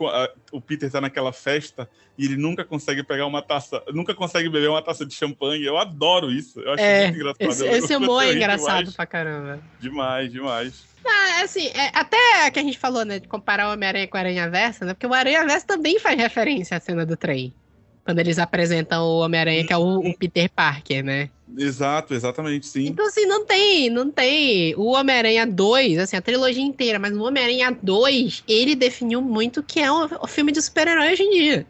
o Peter tá naquela festa e ele nunca consegue pegar uma taça, nunca consegue beber uma taça de champanhe. Eu adoro isso. Eu acho é, muito engraçado. Esse, esse humor é engraçado demais. pra caramba. Demais, demais. Ah, assim, é, até que a gente falou, né, de comparar o Homem-Aranha com o Aranha Versa, né? Porque o Aranha Versa também faz referência à cena do trem. Quando eles apresentam o Homem-Aranha, que é o, o, Peter Parker, né? Exato, exatamente, sim. Então, assim, não tem, não tem. O Homem-Aranha 2, assim, a trilogia inteira, mas o Homem-Aranha 2, ele definiu muito o que é o, o filme de super-herói hoje em dia.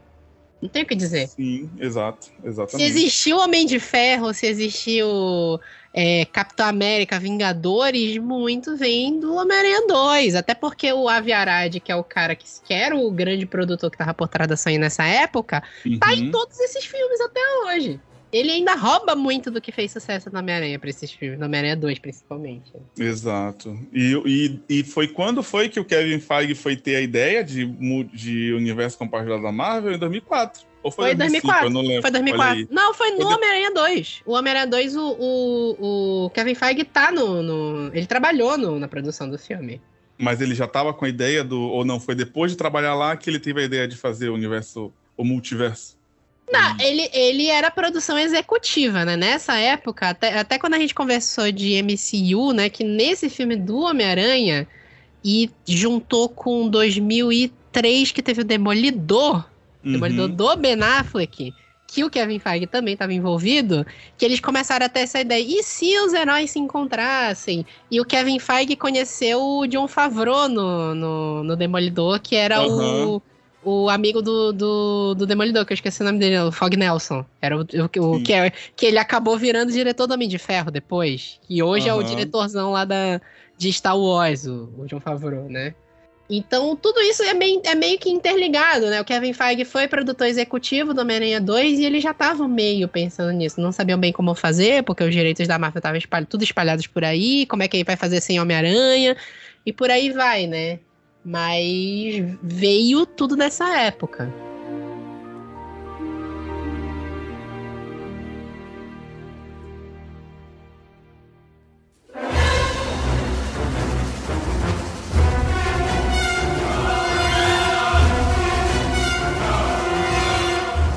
Não tem o que dizer. Sim, exato, exatamente. Se existiu Homem de Ferro, se existiu é, Capitão América, Vingadores, muito vem do Homem-Aranha 2. Até porque o Avi Arad, que é o cara que, que era o grande produtor que tava por trás da Sony nessa época, uhum. tá em todos esses filmes até hoje. Ele ainda rouba muito do que fez sucesso no Homem-Aranha pra esses filmes, no Homem-Aranha 2, principalmente. Exato. E, e, e foi quando foi que o Kevin Feige foi ter a ideia de, de universo compartilhado da Marvel? Em 2004. Ou foi, foi 2004. não lembro. Foi 2004. Não, foi no Homem-Aranha 2. O Homem-Aranha 2, o, o, o, Kevin Feige tá no, no. ele trabalhou no, na produção do filme. Mas ele já tava com a ideia do. Ou não, foi depois de trabalhar lá que ele teve a ideia de fazer o universo. O multiverso? Não, ele, ele era produção executiva, né? Nessa época, até, até quando a gente conversou de MCU, né? Que nesse filme do Homem-Aranha e juntou com 2003 que teve o Demolidor, uhum. Demolidor do Ben Affleck, que o Kevin Feige também estava envolvido, que eles começaram a ter essa ideia. E se os heróis se encontrassem? E o Kevin Feige conheceu o John Favreau no, no, no Demolidor, que era uhum. o, o amigo do, do, do, Demolidor, que eu esqueci o nome dele, o Fog Nelson. Era o, o, o que, é, que ele acabou virando diretor do Homem de Ferro depois. E hoje uhum. é o diretorzão lá da, de Star Wars, o, o John Favreau, né? Então, tudo isso é, bem, é meio que interligado, né? O Kevin Feige foi produtor executivo do Homem-Aranha 2 e eles já estavam meio pensando nisso. Não sabiam bem como fazer, porque os direitos da Marvel estavam espalhados, tudo espalhados por aí. Como é que ele vai fazer sem Homem-Aranha? E por aí vai, né? Mas veio tudo nessa época.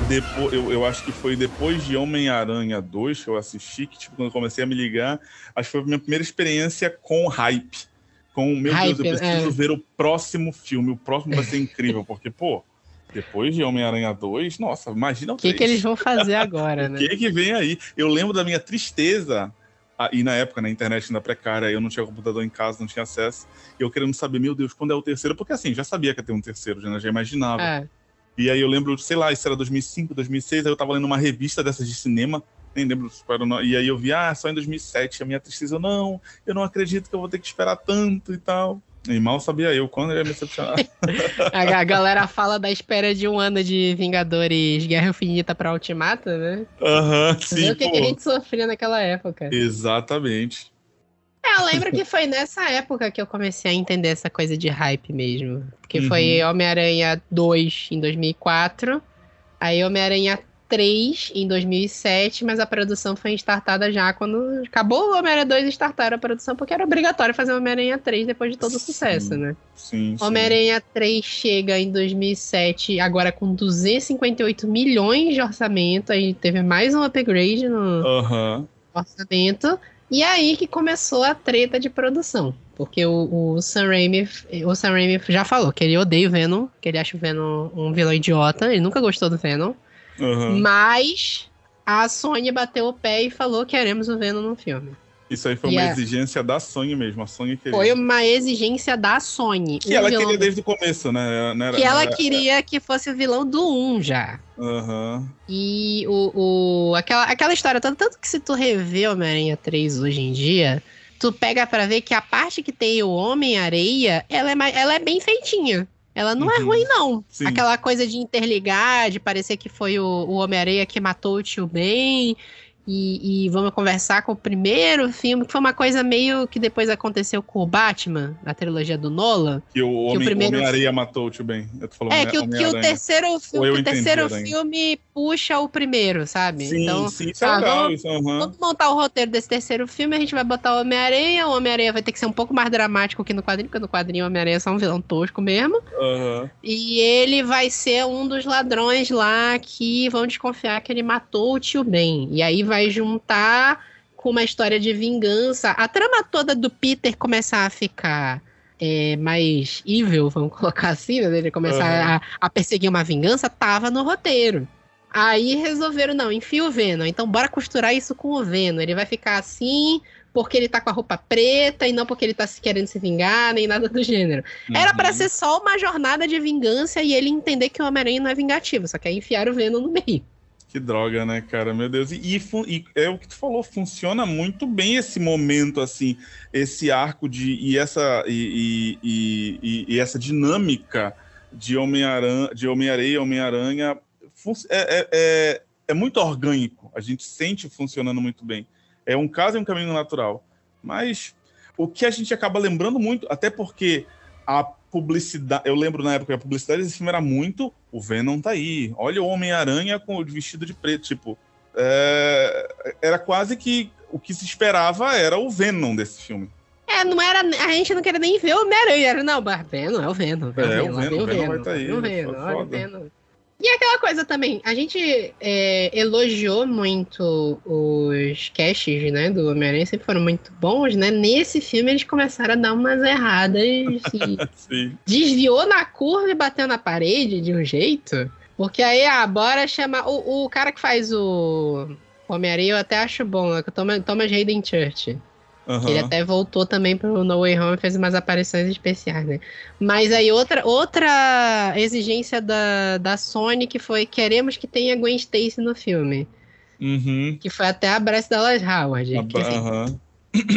Depois, eu, eu acho que foi depois de Homem-Aranha 2 que eu assisti, que tipo, quando eu comecei a me ligar, acho que foi a minha primeira experiência com hype. Com, meu hype, Deus, eu preciso é. ver o próximo filme, o próximo vai ser incrível, porque, pô, depois de Homem-Aranha 2, nossa, imagina o que, que eles vão fazer agora, né? O que que vem aí? Eu lembro da minha tristeza e na época, na internet ainda precária, eu não tinha computador em casa, não tinha acesso. E eu querendo saber, meu Deus, quando é o terceiro? Porque assim, já sabia que ia ter um terceiro, já, já imaginava. É. E aí eu lembro, sei lá, isso era 2005, 2006, aí eu tava lendo uma revista dessas de cinema, nem lembro qual era o E aí eu vi, ah, só em 2007, a minha tristeza, não, eu não acredito que eu vou ter que esperar tanto e tal. E mal sabia eu quando ele ia me decepcionar. a, galera fala da espera de um ano de Vingadores Guerra Infinita pra Ultimata, né? Aham, uhum, sim. o que, que, a gente sofria naquela época. Exatamente. É, eu lembro que foi nessa época que eu comecei a entender essa coisa de hype mesmo. Porque uhum. foi Homem-Aranha 2 em 2004, aí Homem-Aranha 3 em 2007, mas a produção foi startada já quando acabou o Homem-Aranha 2 e startaram a produção, porque era obrigatório fazer Homem-Aranha 3 depois de todo o sucesso, né? Sim, sim. Homem-Aranha 3 chega em 2007, agora com 258 milhões de orçamento, aí teve mais um upgrade no uhum. orçamento. E aí que começou a treta de produção. Porque o, o, Sam Raimi, o Sam Raimi já falou que ele odeia o Venom, que ele acha o Venom um vilão idiota, ele nunca gostou do Venom. Uhum. Mas a Sony bateu o pé e falou que queremos o Venom no filme. Isso aí foi e uma exigência da Sony mesmo. A Sony queria. Foi uma exigência da Sony. Que ela queria desde o começo, né? Era, que ela era... queria que fosse o vilão do 1 já. Uhum. E o, o, aquela, aquela história toda, tanto que se tu rever Homem-Aranha 3 hoje em dia, tu pega para ver que a parte que tem o Homem-Areia, ela, é, ela é bem feitinha. Ela não é uhum. é ruim, não. Sim. Aquela coisa de interligar, de parecer que foi o, o Homem-Areia que matou o tio Ben e, e, vamos conversar com o primeiro filme, que foi uma coisa meio que depois aconteceu com o Batman, a trilogia do Nolan. Que o Homem-Areia primeiro... Homem matou o Tio Ben. é, que, que o terceiro, filme, o terceiro filme puxa o primeiro, sabe? Sim, então, sim, isso é tá, legal. Vamos, isso, uhum. vamos montar o roteiro desse terceiro filme, a gente vai botar o Homem-Aranha, o Homem-Aranha vai ter que ser um pouco mais dramático que no quadrinho, porque no quadrinho o Homem-Aranha é só um vilão tosco mesmo. Uhum. E ele vai ser um dos ladrões lá que vão desconfiar que ele matou o Tio Ben. E aí vai vai juntar com uma história de vingança. A trama toda do Peter começar a ficar é, mais evil, vamos colocar assim, né? Ele começar uhum. a, a, perseguir uma vingança, tava no roteiro. Aí resolveram, não, enfia o Venom. Então bora costurar isso com o Venom. Ele vai ficar assim porque ele tá com a roupa preta e não porque ele tá se querendo se vingar, nem nada do gênero. Uhum. Era para ser só uma jornada de vingança e ele entender que o Homem-Aranha não é vingativo, só que aí enfiaram o Venom no meio. Que droga, né, cara? Meu Deus. E, e, é o que tu falou, funciona muito bem esse momento, assim, esse arco de. e essa, e, e, e essa dinâmica de Homem-Aranha, de Homem-Areia, Homem-Aranha. É, é, é, é, muito orgânico. A gente sente funcionando muito bem. É um caso e um caminho natural. Mas o que a gente acaba lembrando muito, até porque a publicidade. Eu lembro na época que a publicidade desse filme era muito. O Venom tá aí. Olha o Homem-Aranha com o vestido de preto. Tipo, é, era quase que o que se esperava era o Venom desse filme. É, não era. A gente não queria nem ver o Homem-Aranha. Era, não, mas Venom, é o Venom. É, o Venom, o Venom, o Venom vai estar tá aí. O Venom, olha o Venom. E aquela coisa também, a gente é, elogiou muito os casts, né, do Homem-Aranha, sempre foram muito bons, né? Nesse filme eles começaram a dar umas erradas desviou na curva e bateu na parede de um jeito. Porque aí, ah, bora chamar. O, o cara que faz o Homem-Aranha eu até acho bom, né? Que o Thomas, Thomas Hayden Church. Uhum. Ele até voltou também pro No Way Home e fez umas aparições especiais, né? Mas aí outra, outra exigência da, da Sony que foi queremos que tenha Gwen Stacy no filme. Uhum. Que foi até a Bryce Dallas Howard. A, que, assim, uhum.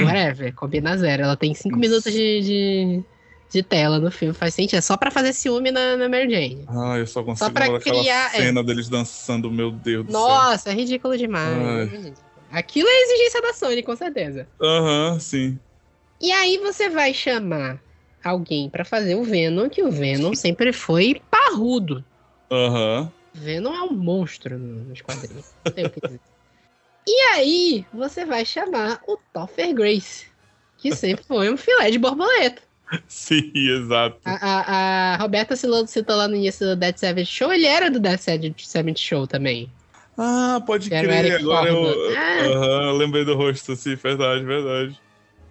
Whatever, combina zero. Ela tem cinco minutos de, de, de, tela no filme, faz sentido. É só pra fazer ciúme na, na Mary Jane. Ah, eu só consigo só pra criar, é. cena é. deles dançando, meu Deus do Nossa, céu. é ridículo demais. Ai. Aquilo é exigência da Sony, com certeza. Aham, uhum, sim. E aí você vai chamar alguém para fazer o Venom, que o Venom sempre foi parrudo. Aham. Uhum. Venom é um monstro nos quadrinhos. Não tem o que dizer. E aí você vai chamar o Topher Grace, que sempre foi um filé de borboleta. Sim, exato. A, a, a Roberta citou lá no início do Dead Savage Show, ele era do Dead Savage Show também. Ah, pode crer. Agora eu, ah. lembrei do rosto, sim, verdade, verdade.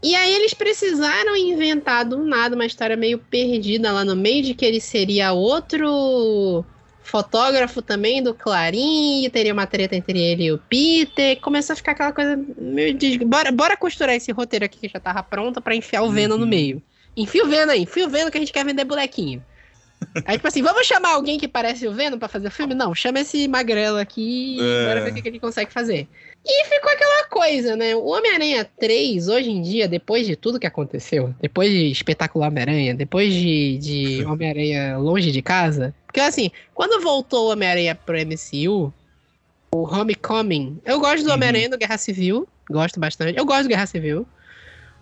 E aí eles precisaram inventar do nada uma história meio perdida lá no meio de que ele seria outro fotógrafo também do Clarim, teria uma treta entre ele e o Peter. Começou a ficar aquela coisa meio de... bora, bora costurar esse roteiro aqui que já tava pronto para enfiar o Venom uhum. no meio. Enfia o Venom aí, enfia o Venom que a gente quer vender bonequinho. Aí, tipo assim, vamos chamar alguém que parece o Venom pra fazer o filme? Não, chama esse magrelo aqui e é. bora ver o que ele consegue fazer. E ficou aquela coisa, né? O Homem-Aranha 3, hoje em dia, depois de tudo que aconteceu, depois de Espetacular Homem-Aranha, depois de, de Homem-Aranha longe de casa. Porque assim, quando voltou o Homem-Aranha pro MCU, o Homecoming, eu gosto do uhum. Homem-Aranha do Guerra Civil, gosto bastante. Eu gosto do Guerra Civil.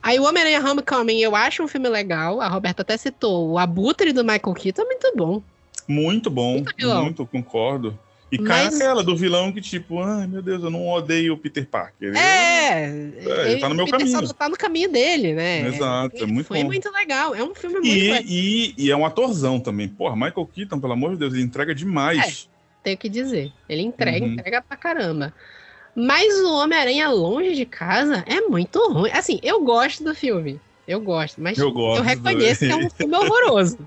Aí o Homem-Aranha Homecoming eu acho um filme legal. A Roberta até citou. O Abutre do Michael Keaton é muito bom. Muito bom. Muito, muito concordo. E cai Mas... aquela do vilão que, tipo, ai meu Deus, eu não odeio o Peter Parker. É, é ele tá no meu caminho. Só tá no caminho dele, né? Exato, é muito Foi bom. muito legal. É um filme muito e, legal. E, e é um atorzão também. Porra, Michael Keaton, pelo amor de Deus, ele entrega demais. É, tenho que dizer. Ele entrega, uhum. entrega pra caramba. Mas o Homem-Aranha Longe de Casa é muito ruim. Assim, eu gosto do filme. Eu gosto, mas Eu gosto eu reconheço que é um filme horroroso.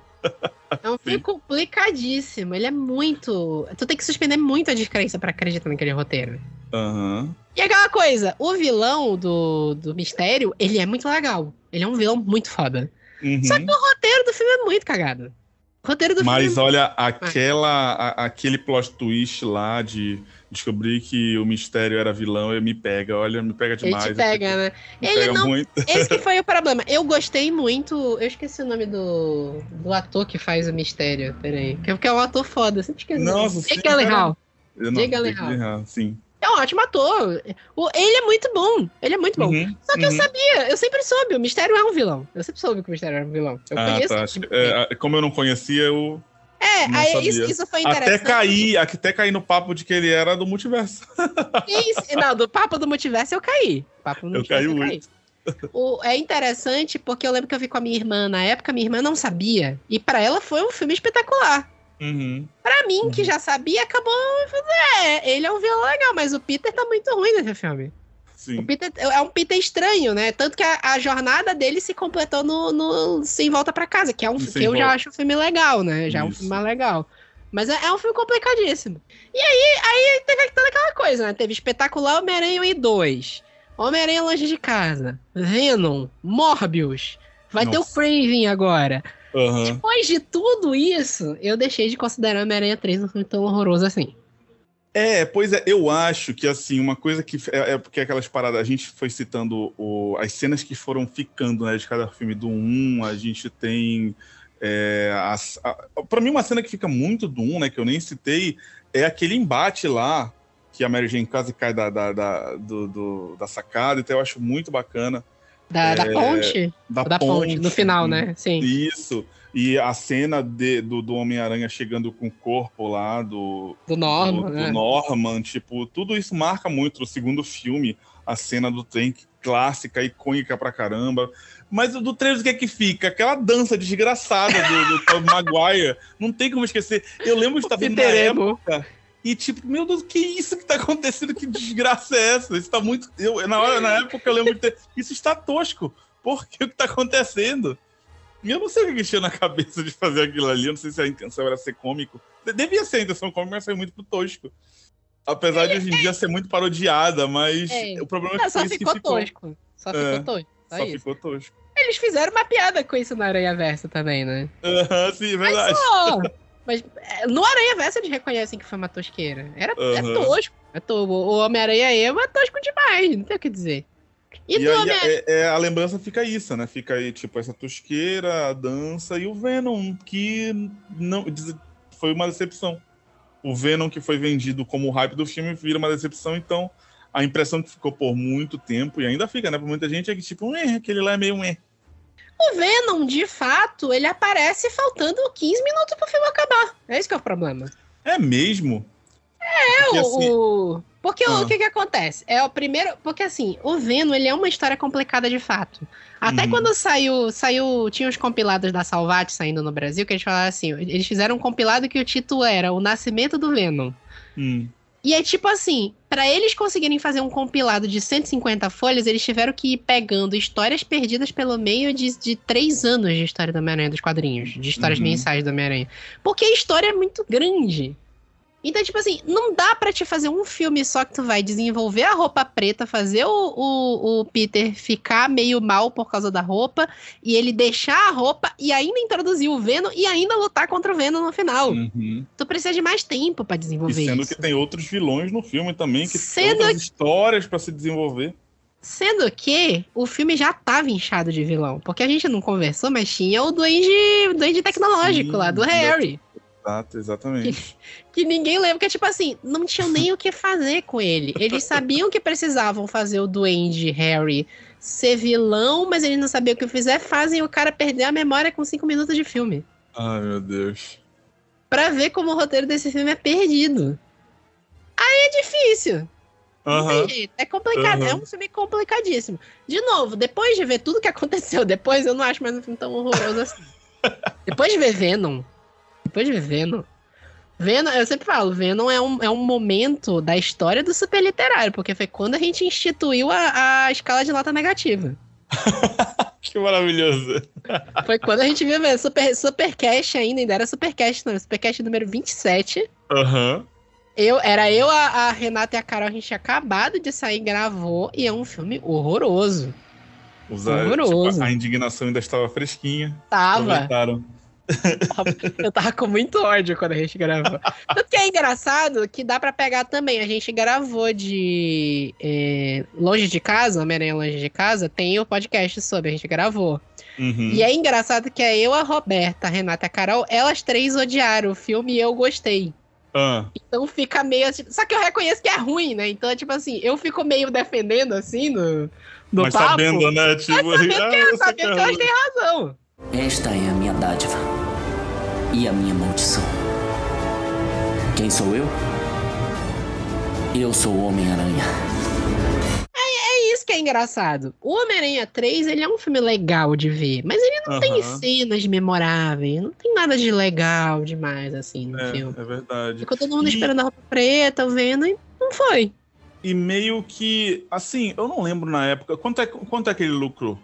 É um filme Sim. complicadíssimo. Ele é muito. Tu tem que suspender muito a descrença pra acreditar naquele roteiro. Aham. E aquela coisa, o vilão do, do mistério, ele é muito legal. Ele é um vilão muito foda. Uhum. Só que o roteiro do filme é muito cagado. O roteiro do Mas filme. é olha, aquela, a- aquele plot twist lá de descobrir que o mistério era vilão, ele me pega, olha, me pega Ele demais. te pega, né? Me Ele pega não muito. Esse que foi o problema. Eu gostei muito. Eu esqueci o nome do, do ator que faz o mistério. Peraí. Que é um ator foda. Eu sempre esqueci. Nossa, Jake sim, Gyllenhaal. Eu não, Jake Jake Gyllenhaal. Sim. É um ótimo ator. O- ele é muito bom. Ele é muito bom. Uhum, Só que eu uhum. sabia, eu sempre soube, o mistério é um vilão. Eu sempre soube que o mistério era um vilão. Eu Ah, conheço. tá. Que- é, como eu não conhecia, eu É, aí isso, isso foi até interessante. caí, até caí no papo de que ele era do multiverso. Sim. Não, do papo do multiverso eu caí. Papo do Eu caí eu muito. O, é interessante porque eu lembro que eu vi com a minha irmã na época, minha irmã não sabia. E pra ela foi um filme espetacular. Uhum. Pra mim, Uhum. que já sabia, acabou. É, ele é um vilão legal, mas o Peter tá muito ruim nesse filme. O Sim. Peter é um Peter estranho, né? Tanto que a, a jornada dele se completou no, no Sem Volta pra Casa, que é um que eu já Volta. acho um filme legal, né? Já é um Isso. filme mais legal. Mas é, é um filme complicadíssimo. E aí, aí teve toda aquela coisa, né? Teve Espetacular Homem-Aranha e 2. Homem-Aranha Longe de Casa. Venom. Morbius. Vai ter o Nossa. Craven agora. Aham. Depois de tudo isso, eu deixei de considerar Homem-Aranha 3 um filme tão horroroso assim. É, pois é, eu acho que assim, uma coisa que é, é porque aquelas paradas, a gente foi citando o- as cenas que foram ficando, né, de cada filme do 1, a gente tem é, as- a- pra mim uma cena que fica muito do 1, né, que eu nem citei, é aquele embate lá que a Mary Jane quase cai da, da, da, do- do- da sacada, então eu acho muito bacana. Da, da É, ponte? Da, Da ponte, no final, né? Sim. Isso. E a cena de- do, do Homem-Aranha chegando com o corpo lá do, Do Norman, do, do né? Norman, tipo, tudo isso marca muito no segundo filme, a cena do trem clássica, icônica pra caramba. Mas o do 3, o que é que fica? Aquela dança desgraçada do, do Tobey Maguire. Não tem como esquecer. Eu lembro de estar vendo na época e, tipo, meu Deus, que isso que tá acontecendo? Que desgraça é essa? Isso tá muito. Eu, na, hora, na época eu lembro de ter. Isso está tosco. Por que o que tá acontecendo? E eu não sei o que que tinha na cabeça de fazer aquilo ali. Eu não sei se a intenção era ser cômico. De- Devia ser a intenção cômica, mas foi muito pro tosco. Apesar de hoje em dia ser muito parodiada, mas É. o problema é Não, que só isso que ficou ficou. tosco. Só É, ficou tosco. Só, Só ficou tosco. Eles fizeram uma piada com isso no Aranha Verso também, né? Aham, sim, é Mas verdade. só. Mas é, no Aranha Verso eles reconhecem que foi uma tosqueira. Era, É tosco. É to- O Homem-Aranha Emo é tosco demais, não tem o que dizer. E, E, aí é, é, a lembrança fica isso, né? Fica aí, tipo, essa tosqueira, a dança e o Venom, que não foi uma decepção. O Venom que foi vendido como o hype do filme vira uma decepção, então a impressão que ficou por muito tempo, e ainda fica, né, pra muita gente, é que tipo, um é, aquele lá é meio um é. O Venom, de fato, ele aparece faltando 15 minutos pro filme acabar. É isso que é o problema. É mesmo? É, Porque, o, assim, o- Porque Ah. o que que acontece? É o primeiro... Porque, assim, o Venom, ele é uma história complicada de fato. Até Uhum. quando saiu... saiu Tinha os compilados da Salvat saindo no Brasil, que eles falaram assim... Eles fizeram um compilado que o título era O Nascimento do Venom. hum, E é tipo assim, pra eles conseguirem fazer um compilado de 150 folhas, eles tiveram que ir pegando histórias perdidas pelo meio de, de três anos de história do Homem-Aranha, dos quadrinhos, de histórias Uhum. mensais do Homem-Aranha. Porque a história é muito grande. Então, tipo assim, não dá pra te fazer um filme só que tu vai desenvolver a roupa preta, fazer o, o, o Peter ficar meio mal por causa da roupa, e ele deixar a roupa e ainda introduzir o Venom e ainda lutar contra o Venom no final. uhum. Tu precisa de mais tempo pra E desenvolver sendo isso. que tem outros vilões no filme também, que Sendo tem outras histórias pra se desenvolver. Sendo que o filme já tava inchado de vilão. Porque a gente não conversou, mas tinha o duende, duende tecnológico Sim, lá, do. Harry. Exato, exatamente. Que ninguém lembra, que é tipo assim, não tinham nem o que fazer com ele. Eles sabiam que precisavam fazer o duende Harry ser vilão, mas eles não sabiam o que fizer, fazem o cara perder a memória com cinco minutos de filme. Ai, meu Deus. Pra ver como o roteiro desse filme é perdido. Aí é difícil. Jeito. É complicado, Aham. é um filme complicadíssimo. De novo, depois de ver tudo que aconteceu depois, eu não acho mais um filme tão horroroso assim. depois de ver Venom, depois de Venom, Venom, eu sempre falo, Venom é um, é um momento da história do super literário, porque foi quando a gente instituiu a, a escala de nota negativa. que maravilhoso. Foi quando a gente viu mesmo, Super, Supercast ainda, ainda era Supercast, não, Supercast número 27. Aham. Uhum. Eu, era eu, a, a, Renata e a Carol, a gente tinha acabado de sair, gravou, e é um filme horroroso. horroroso. Tipo, a indignação ainda estava fresquinha. Tava. Eu tava com muito ódio quando a gente gravou. Tanto que é engraçado que dá para pegar também. A gente gravou de é, Longe de Casa, Homem-Aranha Longe de Casa, tem o podcast sobre, a gente gravou. Uhum. E é engraçado que é eu, a Roberta, a Renata e a Carol, elas três odiaram o filme e eu gostei. Ah. Então fica meio assim. Só que eu reconheço que é ruim, né? Então, tipo assim, eu fico meio defendendo assim no, no Mas papo. sabendo, né? Tipo, mas sabendo, que, ah, sabendo que elas têm razão. Esta é a minha dádiva e a minha maldição. Quem sou eu? Eu sou o Homem-Aranha. É, é, isso que é engraçado. O Homem-Aranha 3, ele é um filme legal de ver, mas ele não tem cenas memoráveis, não tem nada de legal demais, assim, no é, filme. É verdade. Ficou todo mundo e... esperando a roupa preta, vendo, e não foi. E meio que, assim, eu não lembro na época, quanto é, quanto é que ele lucrou?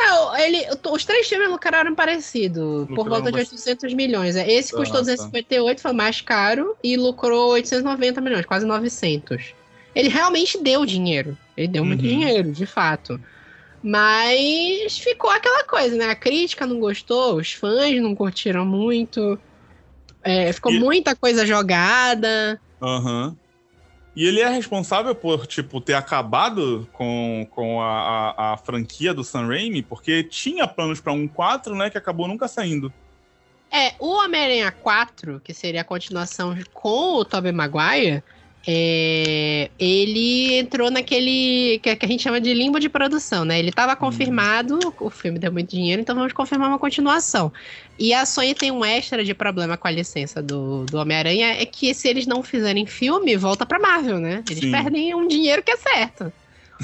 Não, ele, os três filmes lucraram parecido, por volta de 800 milhões. É, esse custou ah, 258, tá. foi mais caro, e lucrou 890 milhões, quase 900. Ele realmente deu dinheiro. Ele deu uhum. muito dinheiro, de fato. Mas ficou aquela coisa, né? A crítica não gostou, os fãs não curtiram muito. É, ficou e... muita coisa jogada. Aham. Uhum. E ele é responsável por, tipo, ter acabado com, com a, a, a franquia do Sam Raimi, porque tinha planos para um 4, né, que acabou nunca saindo. É, o Homem-Aranha 4, que seria a continuação com o Tobey Maguire, é, ele entrou naquele que, que, a gente chama de limbo de produção, né? Ele estava uhum. confirmado, o filme deu muito dinheiro, então vamos confirmar uma continuação. E a Sony tem um extra de problema com a licença do, do Homem-Aranha, é que se eles não fizerem filme, volta pra Marvel, né? Eles Sim. perdem um dinheiro que é certo.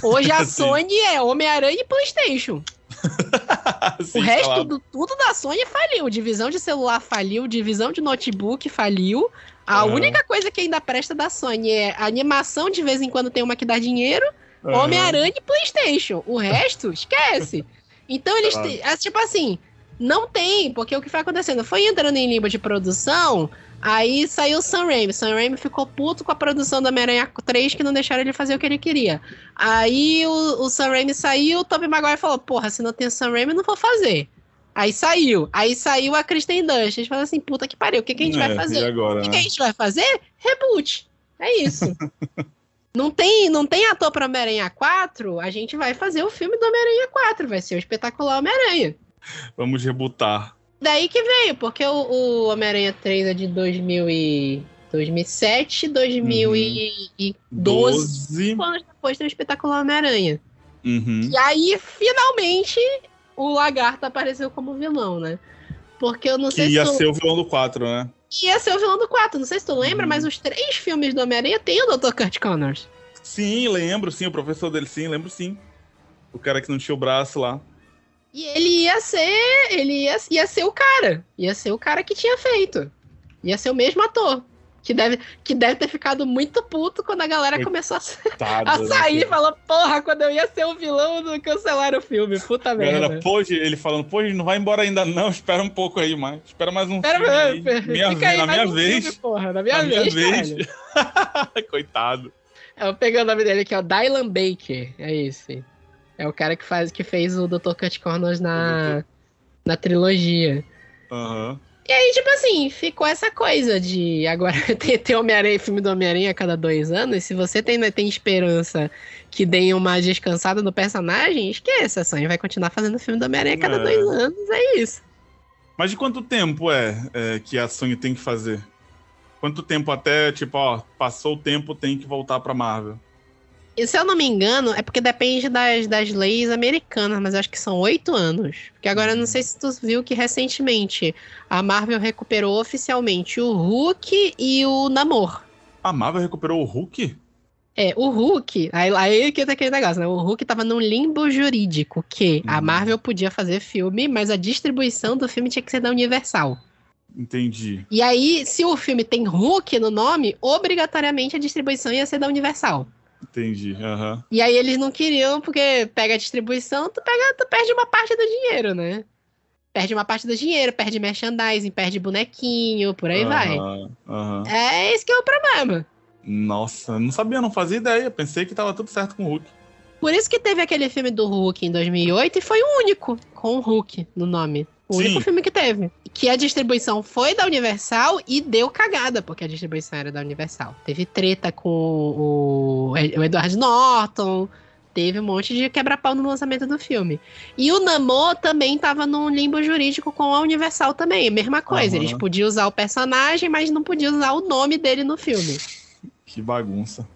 Hoje a Sony é Homem-Aranha e Playstation. Sim, o resto claro. do tudo da Sony faliu. Divisão de celular faliu, divisão de notebook faliu. A uhum. única coisa que ainda presta da Sony é a animação, de vez em quando tem uma que dá dinheiro, uhum. Homem-Aranha e PlayStation. O resto, esquece. Então eles. É, tipo assim, não tem, porque o que foi acontecendo? Foi entrando em limbo de produção, aí saiu o Sam Raimi. Sam Raimi ficou puto com a produção da Homem-Aranha 3 que não deixaram ele fazer o que ele queria. Aí o, o Sam Raimi saiu, o Tobey Maguire falou: Porra, se não tem o Sam Raimi, não vou fazer. Aí saiu. Aí saiu a Kristen Dunst. A gente fala assim, puta que pariu, o que, que a gente é, vai fazer? Agora, o que, né? que, a gente vai fazer? Reboot. É isso. não, tem, não tem ator pra Homem-Aranha 4? A gente vai fazer o filme do Homem-Aranha 4. Vai ser o espetacular Homem-Aranha. Vamos rebutar. Daí que veio, porque o, o Homem-Aranha 3 é de 2000 e... 2007, 2012, uhum. anos depois tem o espetacular Homem-Aranha. Uhum. E aí, finalmente, o Lagarto apareceu como vilão, né? Porque eu não sei que se. Ia tu... ser o vilão do 4, né? Ia ser o vilão do 4. Não sei se tu lembra, uhum. mas os três filmes do Homem-Aranha tem o Dr. Kurt Connors. Sim, lembro, sim. O professor dele, sim, lembro sim. O cara que não tinha o braço lá. E ele ia ser. Ele ia, ia ser o cara. Ia ser o cara que tinha feito. Ia ser o mesmo ator que deve, que deve ter ficado muito puto quando a galera começou a, a né, sair e falou, porra, quando eu ia ser o vilão, não cancelaram o filme, puta merda. Pode, ele falando, pô, não vai embora ainda não, espera um pouco aí, mais. Espera mais um filme aí. Minha, Fica aí, na minha um vez. Filme, porra, na minha, na vez, minha vez. Coitado. Eu pegando o nome dele aqui, ó, Dylan Baker, é esse. É o cara que, faz, que fez o Dr. Cut Corners na, na trilogia. Aham. Uhum. E aí, tipo assim, ficou essa coisa de agora ter, ter Homem-Aranha, filme do Homem-Aranha a cada dois anos. Se você tem, né, tem esperança que deem uma descansada no personagem, esqueça. A Sony vai continuar fazendo filme do Homem-Aranha a cada é. dois anos, é isso. Mas de quanto tempo é, é, que a Sony tem que fazer? Quanto tempo até, tipo, ó, passou o tempo, tem que voltar pra Marvel? Se eu não me engano, é porque depende das, das leis americanas, mas acho que são oito anos. Porque agora eu não sei se tu viu que recentemente a Marvel recuperou oficialmente o Hulk e o Namor. A Marvel recuperou o Hulk? É, o Hulk, aí, aí que tá aquele negócio, né? O Hulk tava num limbo jurídico, que hum. a Marvel podia fazer filme, mas a distribuição do filme tinha que ser da Universal. Entendi. E aí, se o filme tem Hulk no nome, obrigatoriamente a distribuição ia ser da Universal. Entendi. Aham. E aí eles não queriam, porque pega a distribuição, tu, pega, tu perde uma parte do dinheiro, né? Perde uma parte do dinheiro, perde merchandising, perde bonequinho, por aí vai. Aham, aham. É esse que é o problema. Nossa, não sabia, não fazia ideia. Pensei que tava tudo certo com o Hulk. Por isso que teve aquele filme do Hulk em 2008 e foi o único com o Hulk no nome. O Sim. único filme que teve. Que a distribuição foi da Universal e deu cagada, porque a distribuição era da Universal. Teve treta com o, o Edward Norton, teve um monte de quebra-pau no lançamento do filme. E o Namor também tava num limbo jurídico com a Universal também, mesma coisa. Eles podiam usar o personagem, mas não podiam usar o nome dele no filme. Que bagunça.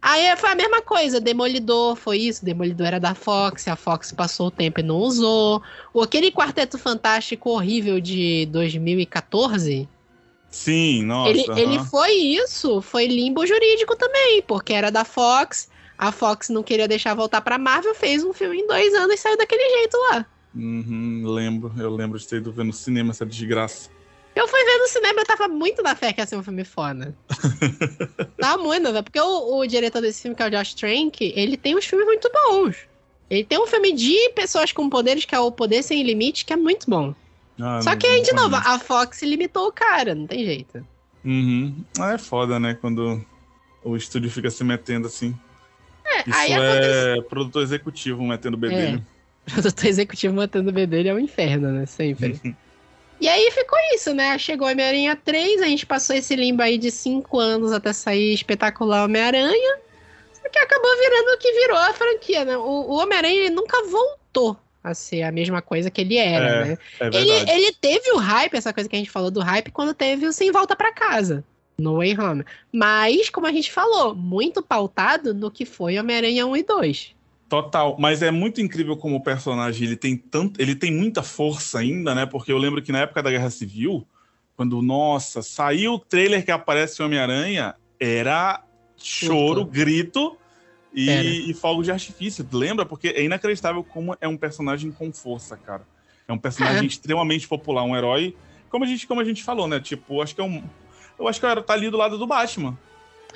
Aí foi a mesma coisa, Demolidor foi isso, Demolidor era da Fox, a Fox passou o tempo e não usou. O aquele Quarteto Fantástico horrível de 2014, Sim, nossa. ele, ele foi isso, foi limbo jurídico também, porque era da Fox, a Fox não queria deixar voltar pra Marvel, fez um filme em dois anos e saiu daquele jeito lá. Uhum, lembro, eu lembro de ter ido ver no cinema essa desgraça. Eu fui ver no cinema, eu tava muito na fé que ia ser um filme foda. tava muito na fé, porque o, o diretor desse filme, que é o Josh Trank, ele tem uns filmes muito bons. Ele tem um filme de pessoas com poderes, que é o Poder Sem Limite, que é muito bom. Ah, Só que aí, de novo, a Fox limitou o cara, não tem jeito. Uhum. Ah, é foda, né? Quando o estúdio fica se metendo assim. É, Isso aí é aconteceu. produtor executivo metendo bedelho. O produtor executivo matando o bebê dele é um inferno, né? Sempre. e aí ficou isso, né? Chegou Homem-Aranha 3, a gente passou esse limbo aí de 5 anos até sair espetacular Homem-Aranha. Só que acabou virando o que virou a franquia, né? O, o Homem-Aranha nunca voltou a ser a mesma coisa que ele era, É, né? É Ele, ele teve o hype, essa coisa que a gente falou do hype, quando teve o Sem Volta pra Casa. No Way Home. Mas, como a gente falou, muito pautado no que foi Homem-Aranha 1 e 2. Total, mas é muito incrível como o personagem ele tem tanto, ele tem muita força ainda, né? Porque eu lembro que na época da Guerra Civil, quando nossa, saiu o trailer que aparece o Homem-Aranha, era choro, Surto. grito e, Era. e fogo de artifício. Lembra? Porque é inacreditável como é um personagem com força, cara. É um personagem É. extremamente popular, um herói, como a gente, como a gente falou, né? Tipo, acho que é um, eu acho que era tá ali do lado do Batman,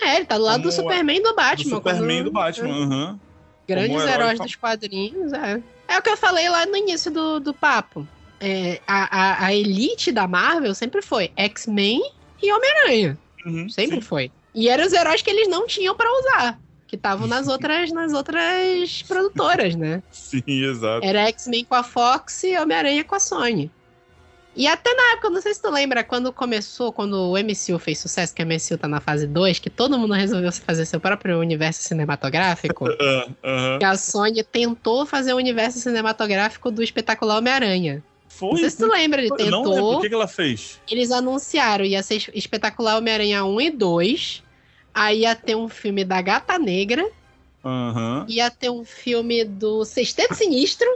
É, ele tá do lado do Como Superman e do do Batman. Superman e do Batman. aham. Grandes herói heróis fam- dos quadrinhos, é. É o que eu falei lá no início do, do papo. É, a, a, a elite da Marvel sempre foi X-Men e Homem-Aranha. Uhum, Sempre sim. foi. E eram os heróis que eles não tinham pra usar. Que estavam nas outras, nas outras produtoras, né? Sim, exato. Era X-Men com a Fox e Homem-Aranha com a Sony. E até na época, eu não sei se tu lembra, quando começou, quando o MCU fez sucesso, que o MCU tá na fase 2, que todo mundo resolveu fazer seu próprio universo cinematográfico, aham. que a Sony tentou fazer o universo cinematográfico do espetacular Homem-Aranha. Não Foi? sei se tu lembra, ele Eu não lembro. tentou. O que, que ela fez? Eles anunciaram, ia ser espetacular Homem-Aranha 1 e 2. Aí ia ter um filme da Gata Negra. Aham. Ia ter um filme do Sexteto Sinistro.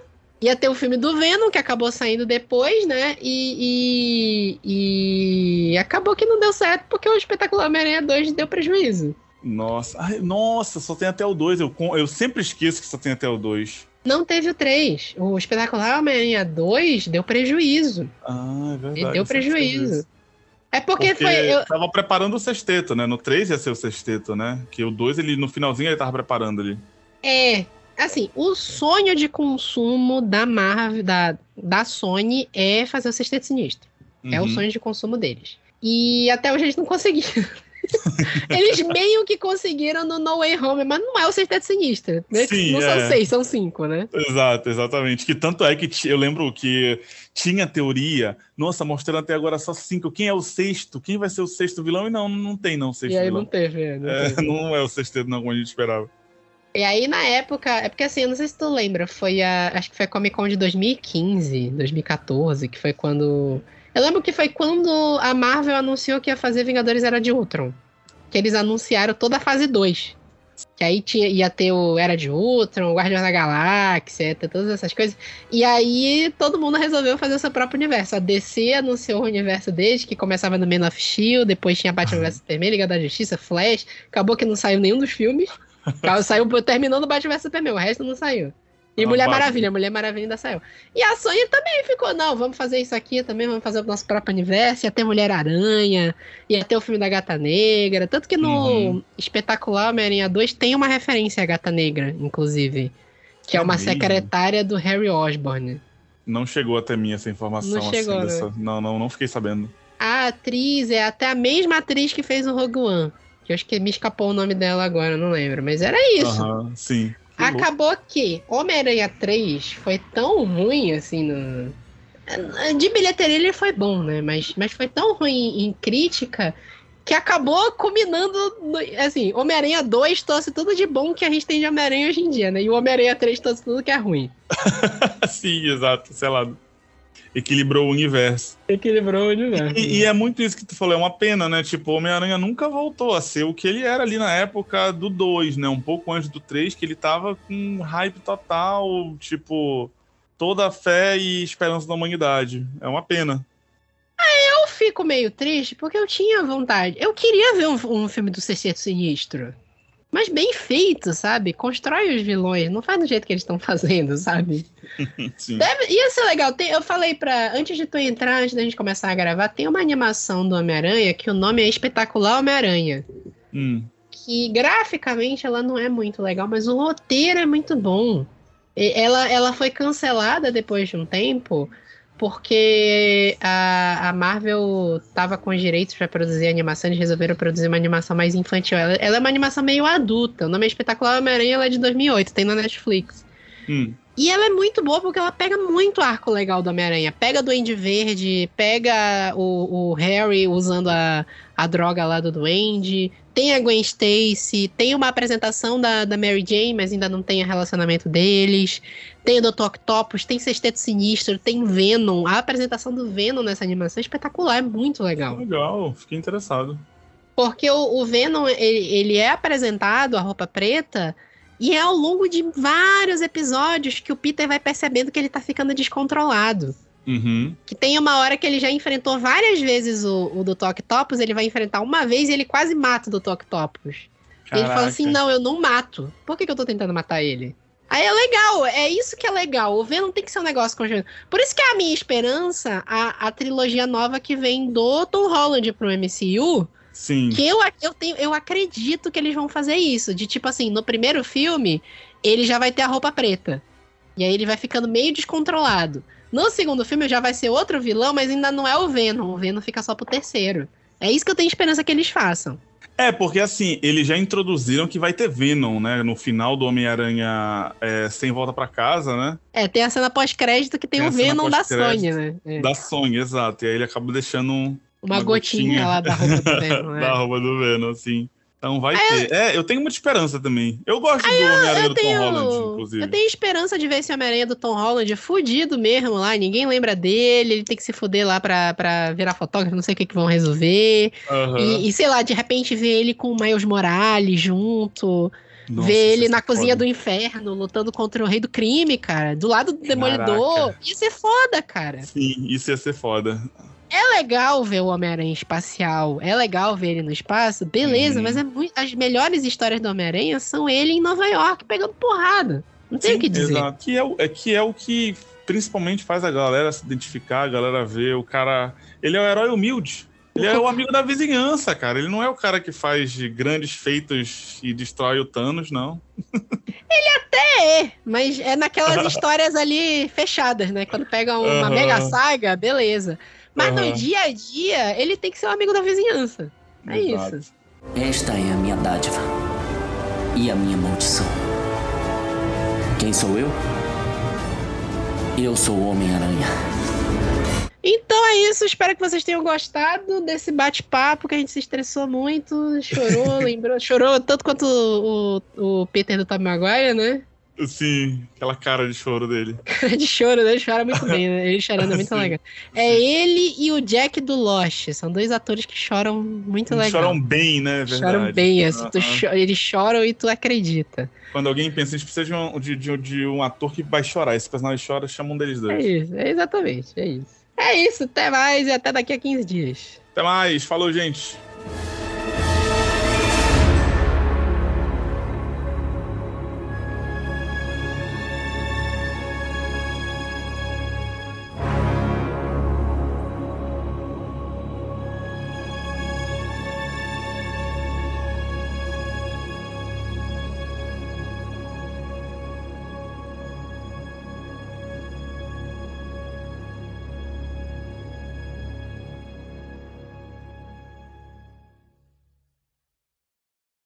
Ia ter o filme do Venom, que acabou saindo depois, né? E, e, e acabou que não deu certo, porque o espetacular Homem-Aranha 2 deu prejuízo. Nossa. Ai, nossa, só tem até o 2. Eu, eu sempre esqueço que só tem até o 2. Não teve o 3. O espetacular Homem-Aranha 2 deu prejuízo. Ah, é verdade. Ele deu prejuízo. É porque, Porque foi. eu- tava preparando o sexteto, né? No 3 ia ser o sexteto, né? Que o 2, ele, no finalzinho, ele tava preparando ali. É, assim, o sonho de consumo da Marvel, da, da Sony, é fazer o Sexteto Sinistro. É o Uhum. sonho de consumo deles. E até hoje eles não conseguiram. eles meio que conseguiram no No Way Home, mas não é o Sexteto Sinistro. né? Sim, não é. são seis, são cinco, né? Exato, exatamente. Que tanto é que eu lembro que tinha teoria, nossa, mostrando até agora só cinco. Quem é o sexto? Quem vai ser o sexto vilão? E não, não tem não sexto E aí vilão. não teve, é, não É, teve. não é o sexteto, não, como a gente esperava. E aí, na época, é porque assim, eu não sei se tu lembra, foi a. Acho que foi a Comic Con de 2015, 2014, que foi quando. Eu lembro que foi quando a Marvel anunciou que ia fazer Vingadores Era de Ultron. Que eles anunciaram toda a fase 2. Que aí tinha, ia ter o Era de Ultron, o Guardiões da Galáxia, todas essas coisas. E aí todo mundo resolveu fazer o seu próprio universo. A DC anunciou o universo deles, que começava no Man of Steel, depois tinha Batman vs Superman, Liga da Justiça, Flash. Acabou que não saiu nenhum dos filmes. Saiu terminando o Batman vs Superman, o resto não saiu. E Ela Mulher bate. Maravilha, Mulher Maravilha ainda saiu. E a Sony também ficou, não, vamos fazer isso aqui também, vamos fazer o nosso próprio universo, ia ter Mulher-Aranha, ia ter o filme da Gata Negra, tanto que no Uhum. espetacular Homem-Aranha 2 tem uma referência à Gata Negra, inclusive, que é, uma mesmo? secretária do Harry Osborn. Não chegou até mim essa informação Não chegou, assim. né? Dessa... Não, não, não fiquei sabendo. A atriz é até a mesma atriz que fez o Rogue One, que eu acho que me escapou o nome dela agora, não lembro, mas era isso. Aham, sim. Que louco. Acabou que Homem-Aranha 3 foi tão ruim assim no. De bilheteria ele foi bom, né? Mas, mas foi tão ruim em crítica que acabou culminando. No, assim, Homem-Aranha 2 trouxe tudo de bom que a gente tem de Homem-Aranha hoje em dia, né? E o Homem-Aranha 3 trouxe tudo que é ruim. sim, exato, sei lá. Equilibrou o universo. Equilibrou o universo. E, e é muito isso que tu falou, é uma pena, né? Tipo, o Homem-Aranha nunca voltou a ser o que ele era ali na época do 2, né? Um pouco antes do 3, que ele tava com hype total, tipo, toda a fé e esperança da humanidade. É uma pena. Eu fico meio triste porque eu tinha vontade. Eu queria ver um, um filme do Sexteto Sinistro. Mas bem feito, sabe? Constrói os vilões. Não faz do jeito que eles estão fazendo, sabe? Sim. Deve, ia ser legal. Tem- eu falei pra. Antes de tu entrar, antes da gente começar a gravar, tem uma animação do Homem-Aranha que o nome é Espetacular Homem-Aranha. Hum. Que graficamente ela não é muito legal, mas o roteiro é muito bom. Ela, ela foi cancelada depois de um tempo, porque a, a Marvel tava com os direitos para produzir animação, eles resolveram produzir uma animação mais infantil. Ela, ela é uma animação meio adulta. O nome é Espetacular Homem-Aranha, ela é de 2008, tem na Netflix. Hum. E ela é muito boa porque ela pega muito arco legal do Homem-Aranha. Pega Duende Verde, pega o, o Harry usando a, a droga lá do Duende. Tem a Gwen Stacy, tem uma apresentação da, da Mary Jane, mas ainda não tem o relacionamento deles. Tem o Dr. Octopus, tem Sexteto Sinistro, tem Venom. A apresentação do Venom nessa animação é espetacular, é muito legal. Legal, fiquei interessado. Porque o, o Venom, ele, ele é apresentado, a roupa preta, e é ao longo de vários episódios que o Peter vai percebendo que ele tá ficando descontrolado. Uhum. Que tem uma hora que ele já enfrentou várias vezes o, o Dr. Octopus, ele vai enfrentar uma vez e ele quase mata o Dr. Octopus. E ele fala assim, não, eu não mato. Por que, que eu tô tentando matar ele? Aí é legal, é isso que é legal. O Venom tem que ser um negócio conjunto. Por isso que é a minha esperança, a, a trilogia nova que vem do Tom Holland pro MCU, Sim. que eu, eu, tenho, eu acredito que eles vão fazer isso. De tipo assim, no primeiro filme, ele já vai ter a roupa preta. E aí ele vai ficando meio descontrolado. No segundo filme já vai ser outro vilão, mas ainda não é o Venom. O Venom fica só pro terceiro. É isso que eu tenho esperança que eles façam. É, porque assim, eles já introduziram que vai ter Venom, né? No final do Homem-Aranha é, Sem Volta pra Casa, né? É, tem a cena pós-crédito que tem, Tem o Venom da Sony, né? É. Da Sony, exato. E aí ele acaba deixando um- Uma, uma gotinha, gotinha. lá da roupa do Venom. né? da roupa do Venom, assim. Então vai ter. É, eu tenho muita esperança também. Eu gosto do Homem-Aranha Eu do Tom tenho, Holland, inclusive. eu tenho esperança de ver esse Homem-Aranha do Tom Holland fudido mesmo lá, ninguém lembra dele, ele tem que se fuder lá pra, pra virar fotógrafo, não sei o que que vão resolver. Aham. E, e, sei lá, de repente ver ele com o Miles Morales junto, Nossa, ver ele na cozinha foda. do inferno, lutando contra o rei do crime, cara, do lado do Demolidor. Caraca. Ia ser foda, cara. Sim, isso ia ser foda. É legal ver o Homem-Aranha espacial, é legal ver ele no espaço, beleza, Uhum. mas é muito, as melhores histórias do Homem-Aranha são ele em Nova York pegando porrada. Não tem o que dizer. Exato. Que é, o- é, que é o que principalmente faz a galera se identificar, a galera ver. O cara. Ele é o herói humilde. Ele é o amigo da vizinhança, cara. Ele não é o cara que faz de grandes feitos e destrói o Thanos, não. É, mas é naquelas histórias ali fechadas, né? Quando pega uma Aham. mega saga, beleza. Mas Aham. no dia a dia, ele tem que ser o amigo da vizinhança. É Exato. isso. Esta é a minha dádiva e a minha maldição. Quem sou eu? Eu sou o Homem-Aranha. Então é isso, espero que vocês tenham gostado desse bate-papo que a gente se estressou muito, chorou, lembrou, chorou tanto quanto o, o, o Peter do Tom Maguire, né? Sim, aquela cara de choro dele. Cara de choro, né? Ele chora muito bem, né? Ele chorando é muito legal. É ele e o Jack do Lost, são dois atores que choram muito Eles legal. choram bem, né? é Verdade. Choram bem, assim, tu Aham. cho- eles choram e tu acredita. Quando alguém pensa, a gente precisa de um, de, de- de um ator que vai chorar. Esse personagem chora, chama um deles É dois. isso, é exatamente, é isso. É isso, até mais e até daqui a 15 dias. Até mais, falou, gente.